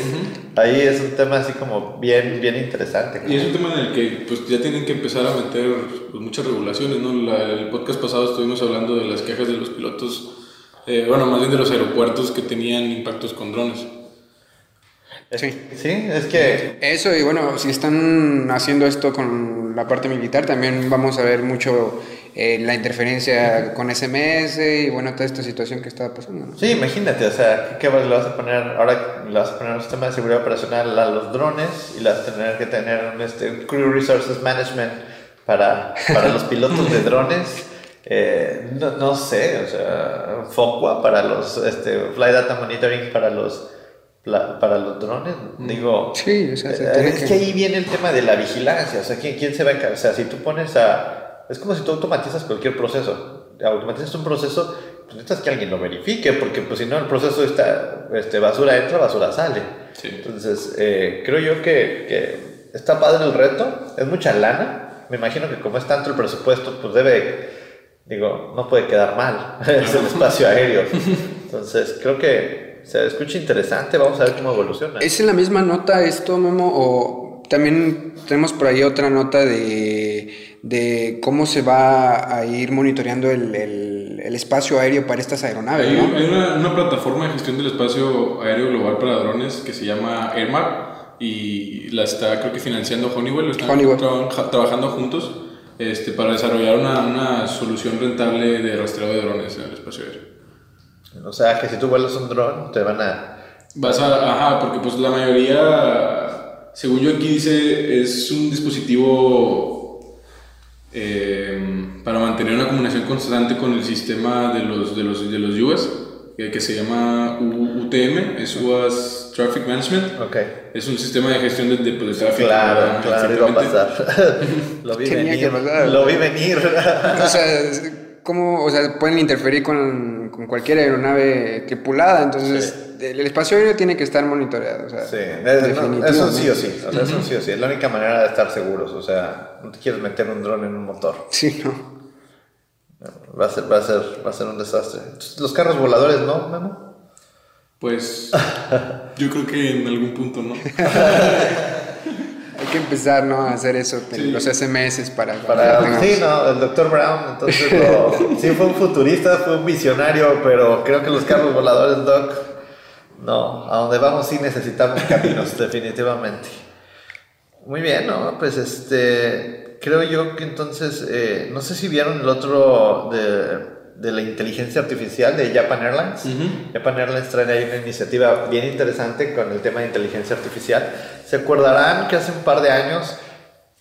ahí es un tema así como bien, bien interesante. Y es un tema en el que pues, ya tienen que empezar a meter pues, muchas regulaciones. ¿no? La- el podcast pasado estuvimos hablando de las quejas de los pilotos, eh, bueno, más bien de los aeropuertos que tenían impactos con drones. Sí. Sí, es que Eso, y bueno, si están haciendo esto con la parte militar, también vamos a ver mucho eh, la interferencia con SMS y bueno, toda esta situación que está pasando, ¿no? Sí, imagínate, o sea, ¿qué le vas a poner? Ahora le vas a poner un sistema de seguridad operacional a los drones y a tener que tener un este, Crew Resources Management para, para los pilotos de drones. Eh, no, no sé, o sea, FOCUA para los este, Flight Data Monitoring para los, para los drones. Digo, Sí, o sea, se eh, es que- que ahí viene el tema de la vigilancia, o sea, ¿quién, quién se va a encargar? O sea, si tú pones a... Es como si tú automatizas cualquier proceso. Automatizas un proceso, pues necesitas que alguien lo verifique, porque pues si no el proceso está, este, basura entra, basura sale. Sí. Entonces, eh, creo yo que, que está padre el reto, es mucha lana. Me imagino que como es tanto el presupuesto, pues debe, digo, no puede quedar mal, es el espacio aéreo. Entonces, creo que se escucha interesante, vamos a ver cómo evoluciona. ¿Es en la misma nota esto, Memo? ¿O también tenemos por ahí otra nota de, de cómo se va a ir monitoreando el, el- el espacio aéreo para estas aeronaves, Hay, ¿no? hay una, una plataforma de gestión del espacio aéreo global para drones que se llama AirMap y la está creo que financiando Honeywell, están Honeywell. tra- trabajando juntos este, para desarrollar una, una solución rentable de rastreo de drones en el espacio aéreo. O sea, que si tú vuelas un dron, te van a... Vas a, ajá, porque pues la mayoría, según yo aquí dice, es un dispositivo, eh, para mantener una comunicación constante con el sistema de los, de los, de los US, que, que se llama U- UTM, es US Traffic Management. Ok. Es un sistema de gestión de, de, de tráfico. Claro, ¿verdad? claro, iba a pasar. lo vi Tenía venir. que pasar. Lo vi venir. O sea, ¿cómo, o sea, pueden interferir con, con cualquier aeronave tripulada, entonces el, el espacio aéreo tiene que estar monitoreado. O sea, Sí, es- no, eso sí o sí, o sea, eso sí o sí, es la única manera de estar seguros, o sea, no te quieres meter un dron en un motor, Sí, no. va a ser, va a ser, va a ser un desastre. Los carros voladores, ¿no, Memo? Pues yo creo que en algún punto, ¿no? Hay que empezar, ¿no? A hacer eso, Sí. los SMS para... Para, tengamos- sí, no, el Dr. Brown, entonces, lo- sí fue un futurista, fue un visionario, pero creo que los carros voladores, Doc, no, a donde vamos sí necesitamos caminos, definitivamente. Muy bien, ¿no? Pues este, creo yo que entonces, eh, no sé si vieron el otro de, de la inteligencia artificial de Japan Airlines. Ujú. Japan Airlines trae ahí una iniciativa bien interesante con el tema de inteligencia artificial. Se acordarán que hace un par de años,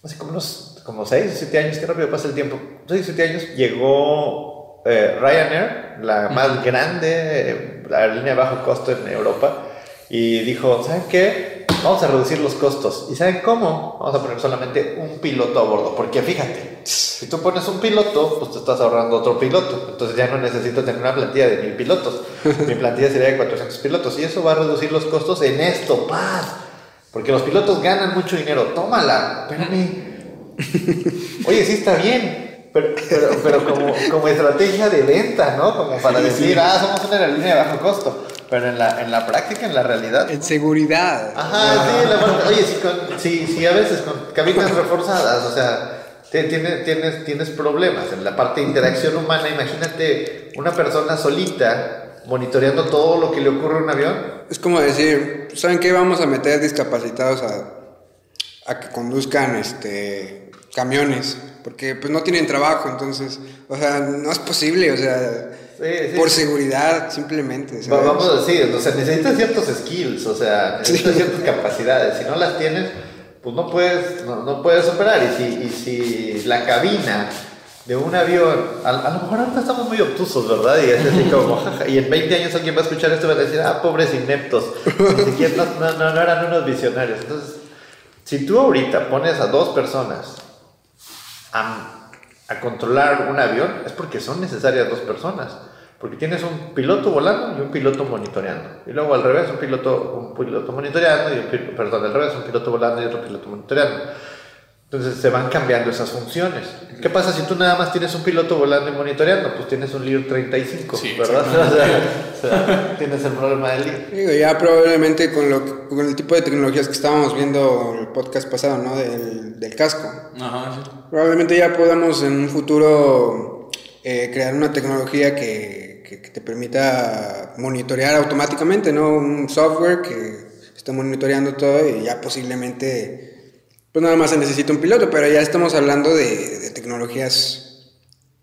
hace como unos como 6 o 7 años, qué rápido pasa el tiempo, 6 o 7 años llegó eh, Ryanair, la más grande eh, aerolínea de bajo costo en Europa, y dijo, ¿saben qué? Vamos a reducir los costos. ¿Y saben cómo? Vamos a poner solamente un piloto a bordo, porque fíjate, si tú pones un piloto, pues te estás ahorrando otro piloto, entonces ya no necesito tener una plantilla de mil pilotos, mi plantilla sería de 400 pilotos, y eso va a reducir los costos en esto, paz. Porque los pilotos ganan mucho dinero. Tómala. Espérame. Oye, sí está bien. Pero, pero, pero como, como estrategia de venta, ¿no? Como para Sí, decir, sí. ah, somos una aerolínea de bajo costo. Pero en la, en la práctica, en la realidad. En seguridad. Ajá, sí, la parte- Oye, si, con, si, si a veces con cabinas reforzadas, o sea, te- tiene- tienes, tienes problemas en la parte de interacción humana. Imagínate una persona solita monitoreando todo lo que le ocurre a un avión. Es como decir, ¿saben qué? Vamos a meter discapacitados a, a que conduzcan este, camiones, porque pues no tienen trabajo, entonces, o sea, no es posible, o sea, Sí, sí, por seguridad simplemente. ¿sabes? Vamos a decir, o sea, necesitas ciertos skills, o sea, necesitas Sí. ciertas capacidades. Si no las tienes, pues no puedes, no, no puedes operar. Y si, y si la cabina de un avión, a, a lo mejor ahorita estamos muy obtusos, ¿verdad? Y es así como, y en 20 años alguien va a escuchar esto y va a decir, ah, pobres ineptos, ni siquiera, no, no, no eran unos visionarios. Entonces, si tú ahorita pones a dos personas a, controlar un avión, es porque son necesarias dos personas. Porque tienes un piloto volando y un piloto monitoreando. Y luego al revés, un piloto, un piloto monitoreando y un perdón, al revés, un piloto volando y otro piloto monitoreando. Entonces se van cambiando esas funciones. ¿Qué pasa si tú nada más tienes un piloto volando y monitoreando? Pues tienes un Lear 35, Sí, ¿verdad? O sea, o sea, tienes el problema del Lear. Digo, ya probablemente con, lo, con el tipo de tecnologías que estábamos viendo en el podcast pasado, ¿no? Del, del casco. Ajá, sí. Probablemente ya podamos en un futuro eh, crear una tecnología que, que- que te permita monitorear automáticamente, ¿no? Un software que esté monitoreando todo y ya posiblemente, pues nada más se necesita un piloto, pero ya estamos hablando de, de tecnologías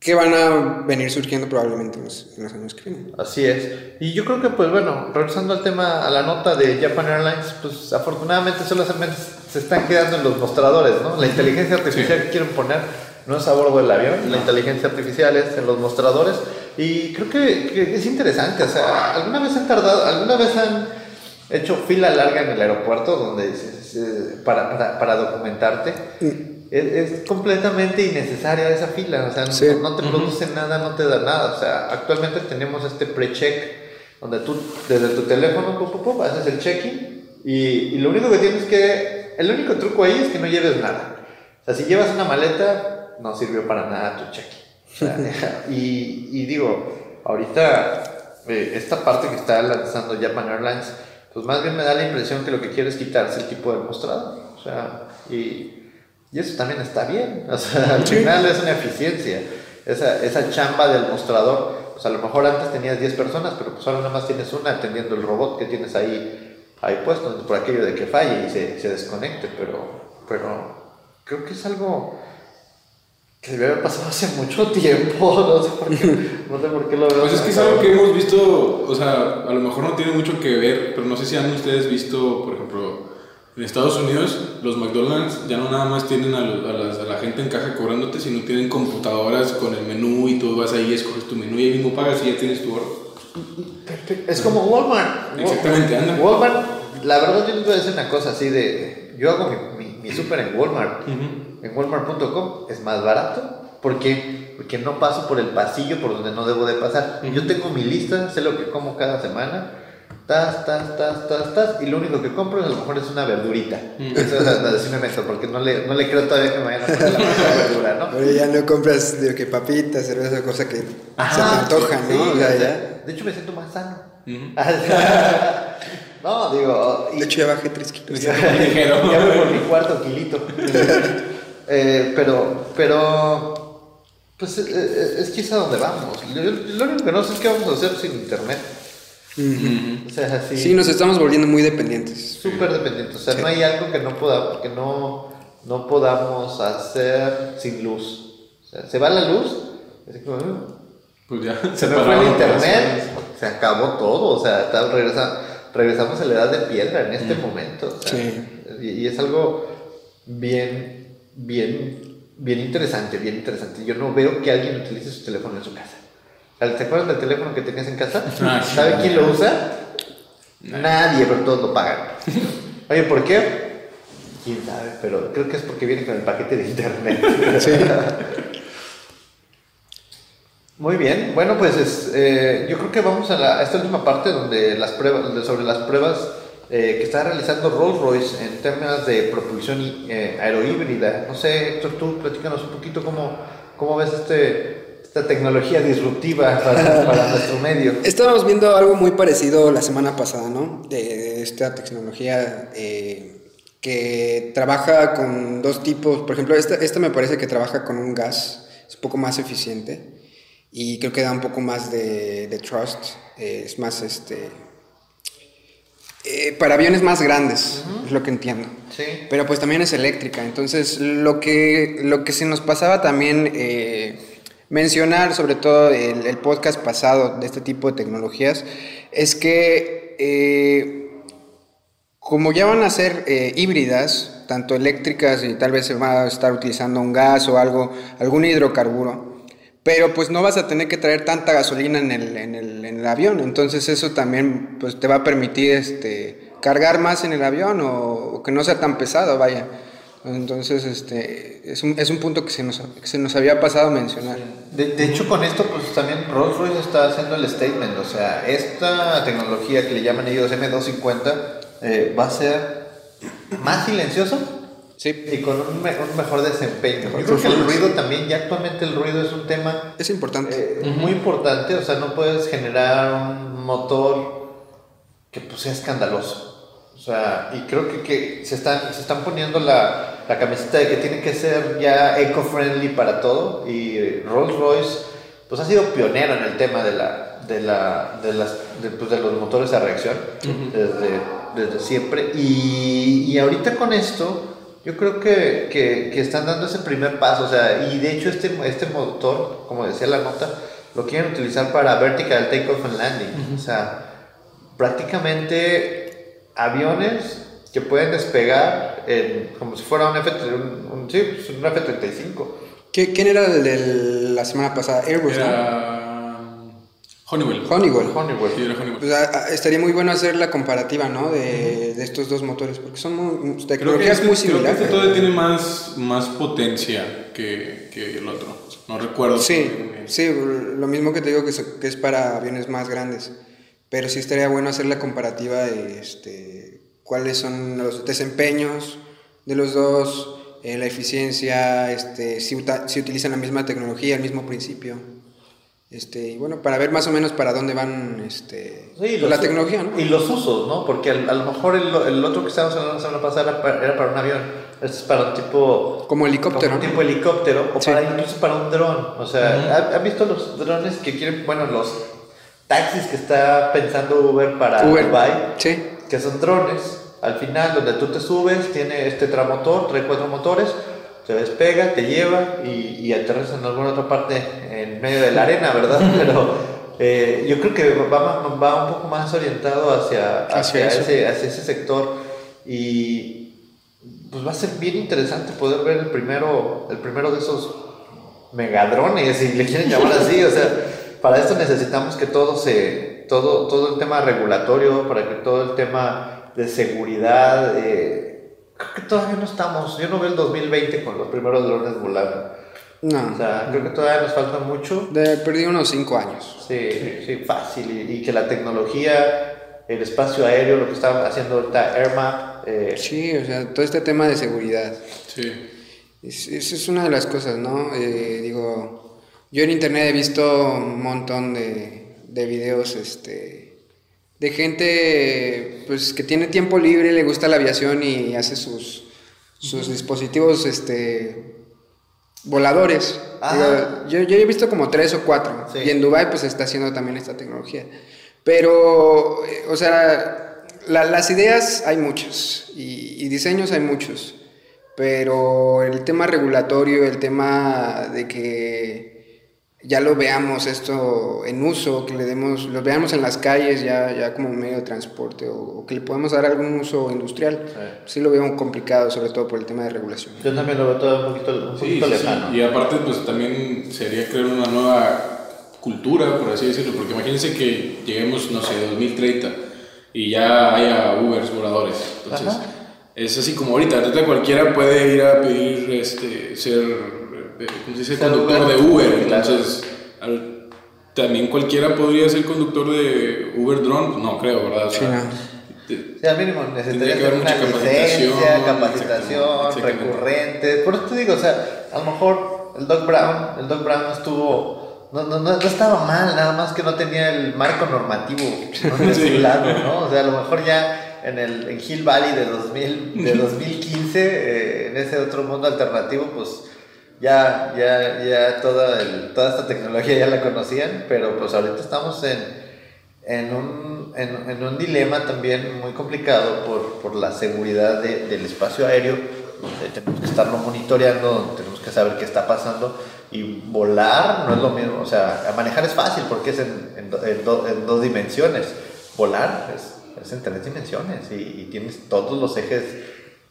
que van a venir surgiendo probablemente en los, en los años que vienen. Así es. Y yo creo que, pues bueno, regresando al tema, a la nota de Japan Airlines, pues afortunadamente solamente se están quedando en los mostradores, ¿no? La inteligencia artificial Sí. que quieren poner no es a bordo del avión, la inteligencia artificial es en los mostradores. Y creo que, que es interesante, o sea, ¿alguna vez han tardado, alguna vez han hecho fila larga en el aeropuerto donde dices, eh, para, para, para documentarte? Es, es completamente innecesaria esa fila, o sea, no, Sí. no te produce nada, no te da nada. O sea, actualmente tenemos este pre-check donde tú desde tu teléfono pum, pum, pum, haces el check-in y, y lo único que tienes que, el único truco ahí es que no lleves nada. O sea, si llevas una maleta, no sirvió para nada tu check-in. O sea, y, y digo, ahorita eh, esta parte que está lanzando Japan Airlines, pues más bien me da la impresión que lo que quiere es quitarse el tipo de mostrador. O sea, y, y eso también está bien. O sea, al final es una eficiencia. Esa, esa chamba del mostrador, pues a lo mejor antes tenías 10 personas, pero pues ahora nada más tienes una atendiendo el robot que tienes ahí, ahí puesto, por aquello de que falle y se, se desconecte. Pero, pero creo que es algo que debe haber pasado hace mucho tiempo. No sé por qué, no sé por qué lo veo. Pues es que es algo que hemos visto, o sea, a lo mejor no tiene mucho que ver, pero no sé si han ustedes visto, por ejemplo, En Estados Unidos, los McDonald's ya no nada más tienen a, a las- a la gente en caja cobrándote, sino tienen computadoras con el menú y tú vas ahí, escoges tu menú y ahí mismo pagas y ya tienes tu orden. Es como Walmart. Exactamente, anda. Walmart, la verdad yo les voy a decir una cosa así de, yo hago mi, mi, mi súper en Walmart, en walmart.com, es más barato. ¿Por qué? Porque no paso por el pasillo por donde no debo de pasar. Yo tengo mi lista, sé lo que como cada semana. Tas, tas, tas, tas, tas, y lo único que compro a lo mejor es una verdurita. Eso es me meto, porque no le, no le creo todavía que me vayan a poner la verdura, ¿no? Pero ya no compras de que papitas, cerveza, cosa que se te antoja, sí, ¿no? Ya. De hecho, me siento más sano. No, digo. y- De hecho, ya bajé tres kilos. ya, ya voy por mi cuarto kilito. Eh, pero, pero. Pues eh, eh, es es a donde vamos. Lo, lo único que no sé es qué vamos a hacer sin internet. Ujú. O sea, así. Sí, nos estamos volviendo muy dependientes. súper dependientes. O sea, no hay algo que no, podamos, que no, no podamos hacer sin luz. O sea, se va la luz. así como, "Uh, Pues ya. se me fue el internet, se acabó todo, o sea, está- regresa- regresamos a la edad de piedra en este momento. o sea, Sí. y, y es algo bien, bien, bien interesante, bien interesante. Yo no veo que alguien utilice su teléfono en su casa. ¿Te acuerdas del teléfono que tenías en casa? Ah, sí. ¿Sabe quién lo usa? Nadie, pero todos lo pagan. Oye, ¿por qué? Quién sabe, pero creo que es porque viene con el paquete de internet. Muy bien, bueno pues es, eh, yo creo que vamos a, la- a esta última parte donde las pruebas, sobre las pruebas eh, que está realizando Rolls Royce en temas de propulsión eh, aerohíbrida. No sé, Héctor, tú platícanos un poquito cómo, cómo ves este, esta tecnología disruptiva para, para nuestro medio. Estábamos viendo algo muy parecido la semana pasada, ¿no? De, de esta tecnología eh, que trabaja con dos tipos. Por ejemplo, esta, esta me parece que trabaja con un gas, es un poco más eficiente y creo que da un poco más de, de trust. eh, es más, este. Eh, para aviones más grandes, es lo que entiendo. Sí. Pero pues también es eléctrica. Entonces, lo que, lo que se nos pasaba también eh, mencionar, sobre todo el, el podcast pasado de este tipo de tecnologías, es que eh, como ya van a ser eh, híbridas, tanto eléctricas y tal vez se va a estar utilizando un gas o algo, algún hidrocarburo, pero pues no vas a tener que traer tanta gasolina en el, en el, en el avión, entonces eso también pues te va a permitir este, cargar más en el avión o, que no sea tan pesado, vaya. Entonces este, es, un, es un punto que se, nos, que se nos había pasado mencionar. De, de hecho, con esto, pues también Rolls Royce está haciendo el statement. O sea, esta tecnología que le llaman ellos M250 eh, va a ser más silencioso Sí, y con un, me- un mejor desempeño. Yo creo que el ruido también, ya actualmente el ruido es un tema es importante. eh, muy importante. O sea, no puedes generar un motor que pues, sea escandaloso. O sea, y creo que, que se, están, se están poniendo la, la camiseta de que tiene que ser ya eco-friendly para todo. Y Rolls Royce pues, ha sido pionero en el tema de, la, de, la, de, las, de, pues, de los motores a reacción desde, desde siempre. Y, y ahorita con esto, yo creo que, que, que están dando ese primer paso. O sea, y de hecho, este, este motor, como decía la nota, lo quieren utilizar para vertical takeoff and landing. O sea, prácticamente aviones que pueden despegar en- como si fuera un, F, un, un- sí, pues, un F-35. ¿Qué- ¿Quién era el de la semana pasada? Airbus, ¿no? Honeywell. Honeywell. Honeywell. Sí, era Honeywell. Pues, a- a- estaría muy bueno hacer la comparativa, ¿no? De, de estos dos motores, porque son muy, Creo que, tecnologías este, muy creo que similares. este todavía tiene más, más potencia que, que el otro. No recuerdo. Sí, sí, lo mismo que te digo que, se- que es para aviones más grandes. Pero sí estaría bueno hacer la comparativa de este, cuáles son los desempeños de los dos, eh, la eficiencia, este, si, si utilizan la misma tecnología, el mismo principio. Este, y bueno, para ver más o menos para dónde van este, Sí, la tecnología, ¿no? Y los usos, ¿no? Porque al- a, lo mejor el, el otro que estábamos hablando la semana pasada era para, era para un avión. Este es para un tipo... Como helicóptero. Como un tipo helicóptero o Sí. para incluso para un dron. O sea, ¿ha- ¿han visto los drones que quieren, bueno, los taxis que está pensando Uber para Uber. Dubai? Sí. Que son drones. Al final, donde tú te subes, tiene este tramotor, trae cuatro motores, se despega, te lleva y, y aterriza en alguna otra parte en medio de la arena, ¿verdad? Pero eh, yo creo que va, va un poco más orientado hacia, Hacia ese, hacia ese sector y, pues va a ser bien interesante poder ver el primero, el primero de esos megadrones, si le quieren llamar así, o sea, para esto necesitamos que todo se, todo, todo el tema regulatorio, para que todo el tema de seguridad, eh, creo que todavía no estamos, yo no veo el 2020 con los primeros drones volando. No. O sea, creo que todavía nos falta mucho. De, perdí unos cinco años. Sí, sí, fácil. Y, y que la tecnología, el espacio aéreo, lo que está haciendo ahorita AirMap. Eh, Sí, o sea, todo este tema de seguridad. Sí. Es- Esa es una de las cosas, ¿no? Eh, digo, yo en internet he visto un montón de, de videos, este, de gente, pues, que tiene tiempo libre, le gusta la aviación y hace sus, sus dispositivos, este, voladores. Digo, yo, yo he visto como tres o cuatro. Sí. Y en Dubai pues, se está haciendo también esta tecnología. Pero, eh, o sea, la- las ideas hay muchas y, y diseños hay muchos. Pero el tema regulatorio, el tema de que ya lo veamos esto en uso, que le demos, lo veamos en las calles ya, ya como medio de transporte o, o que le podemos dar algún uso industrial, sí lo veo complicado, sobre todo por el tema de regulación. yo también lo veo todo un poquito, un Sí, poquito sí, sí. lejano. Y aparte, pues también sería crear una nueva cultura, por así decirlo, porque imagínense que lleguemos, no sé, 2030 y ya haya Ubers voladores. Entonces, Ajá. es así como ahorita, ahorita cualquiera puede ir a pedir este, ser, eh, ¿cómo se dice? Ser conductor Uber. de Uber. Claro. Entonces, al- también cualquiera podría ser conductor de Uber Drone, Pues no creo, ¿verdad? O sea, Sí, no. Sí, al mínimo necesitaría que haber tener una mucha capacitación, licencia, capacitación, exactamente, exactamente. recurrente. Por eso te digo, o sea, a lo mejor el Doc Brown, el Doc Brown estuvo, no, no, no, no estaba mal, nada más que no tenía el marco normativo ¿no? de Sí. su lado, ¿no? O sea, a lo mejor ya en el en Hill Valley de, 2000, de 2015, eh, en ese otro mundo alternativo, pues ya, ya, ya toda, toda esta tecnología ya la conocían, pero pues ahorita estamos en, en, un, en, un dilema también muy complicado por, por la seguridad de- del espacio aéreo. Tenemos que estarlo monitoreando, tenemos que saber qué está pasando y volar no es lo mismo, o sea, manejar es fácil porque es en, en do- en do- en dos dimensiones, volar es, en tres dimensiones y tienes todos los ejes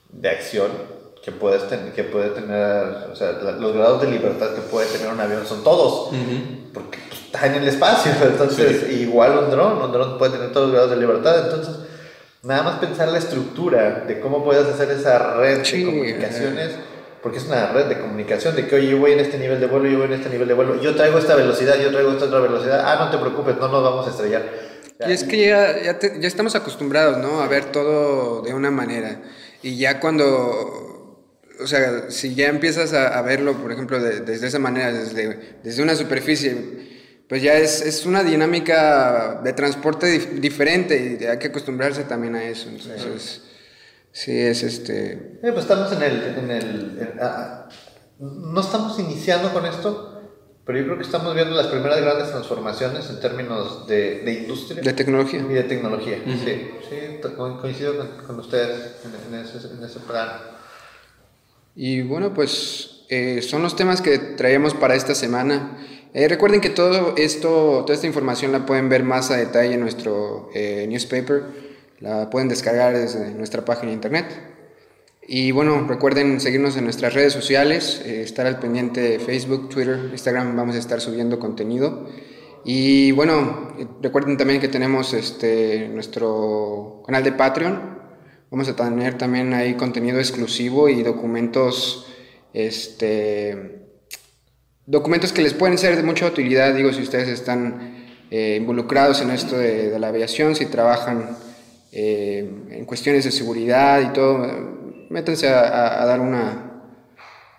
de acción que puedes ten- que puede tener, o sea, la- los grados de libertad que puede tener un avión son todos, porque pues, está en el espacio, entonces igual un dron, un dron puede tener todos los grados de libertad, entonces nada más pensar la estructura de cómo puedes hacer esa red Sí, de comunicaciones, porque es una red de comunicación, de que oye, yo voy en este nivel de vuelo, yo voy en este nivel de vuelo, yo traigo esta velocidad, yo traigo esta otra velocidad, ah, no te preocupes, no nos vamos a estrellar. Y es que ya, ya, te- ya estamos acostumbrados, ¿no? A ver todo de una manera. Y ya cuando, o sea, si ya empiezas a, a verlo, por ejemplo, de- desde esa manera, desde, desde una superficie, pues ya es, es una dinámica de transporte dif- diferente y hay que acostumbrarse también a eso. Entonces, sí, es este... Eh, pues estamos en el... En el en- ah, no estamos iniciando con esto, pero yo creo que estamos viendo las primeras grandes transformaciones en términos de, de industria De tecnología. y de tecnología. Sí, coincido con, con ustedes en, en ese, en ese plan. Y bueno, pues eh, son los temas que traíamos para esta semana. Eh, recuerden que todo esto, toda esta información la pueden ver más a detalle en nuestro eh, newspaper. La pueden descargar desde nuestra página de internet. Y bueno, recuerden seguirnos en nuestras redes sociales, eh, estar al pendiente de Facebook, Twitter, Instagram, vamos a estar subiendo contenido. Y bueno, recuerden también que tenemos este, nuestro canal de Patreon. Vamos a tener también ahí contenido exclusivo y documentos, este, documentos que les pueden ser de mucha utilidad, digo, si ustedes están eh, involucrados en esto de, de la aviación, si trabajan eh, en cuestiones de seguridad y todo, métanse a, a- a dar una,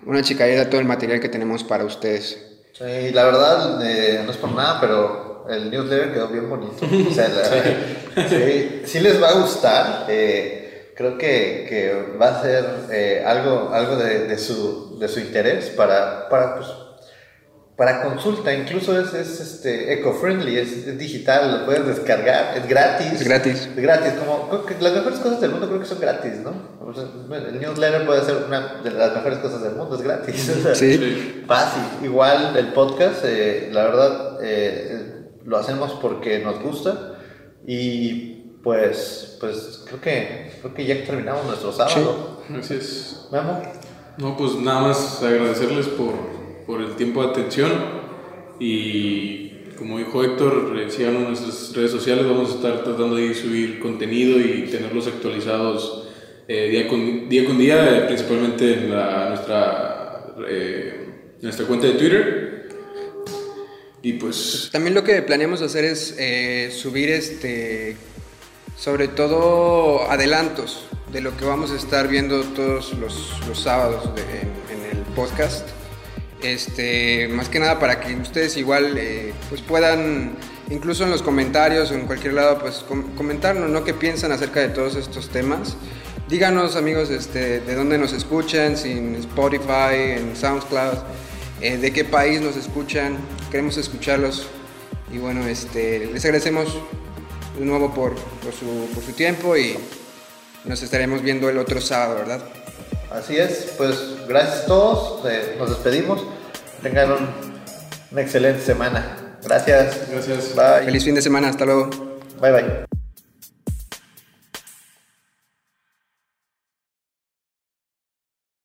una chicadita a todo el material que tenemos para ustedes. Sí, la verdad, eh, no es por nada, pero el newsletter quedó bien bonito. O sea, la- sí, sí les va a gustar. eh, creo que, que va a ser eh, algo, algo de, de su, de su interés para, para, pues, para consulta. Incluso es, es este, eco-friendly, es, es digital, lo puedes descargar, es gratis. Es gratis. Es gratis, como creo que las mejores cosas del mundo creo que son gratis, ¿no? O sea, el newsletter puede ser una de las mejores cosas del mundo, es gratis. O sea, Sí. Fácil. Igual el podcast, eh, la verdad, eh, lo hacemos porque nos gusta y pues, pues creo que, creo que ya terminamos nuestro sábado. Así es. Memo. No, pues nada más agradecerles por, por el tiempo de atención y como dijo Héctor, eh, en nuestras redes sociales, vamos a estar tratando de subir contenido y tenerlos actualizados eh, día, con, día con día, eh, principalmente en la, nuestra, eh, nuestra cuenta de Twitter. Y pues También lo que planeamos hacer es eh, subir este, sobre todo adelantos de lo que vamos a estar viendo todos los, los sábados en, el podcast. Este, más que nada para que ustedes igual eh, pues puedan, incluso en los comentarios o en cualquier lado, pues com- comentarnos, ¿no? ¿Qué piensan acerca de todos estos temas? Díganos amigos este, de dónde nos escuchan, en Spotify, en SoundCloud, eh, de qué país nos escuchan, queremos escucharlos. Y bueno, este, les agradecemos de nuevo por, por su, por su tiempo y nos estaremos viendo el otro sábado, ¿verdad? Así es, pues gracias a todos, eh, nos despedimos, tengan un- una excelente semana. Gracias. gracias. Bye. Feliz fin de semana, hasta luego. Bye bye.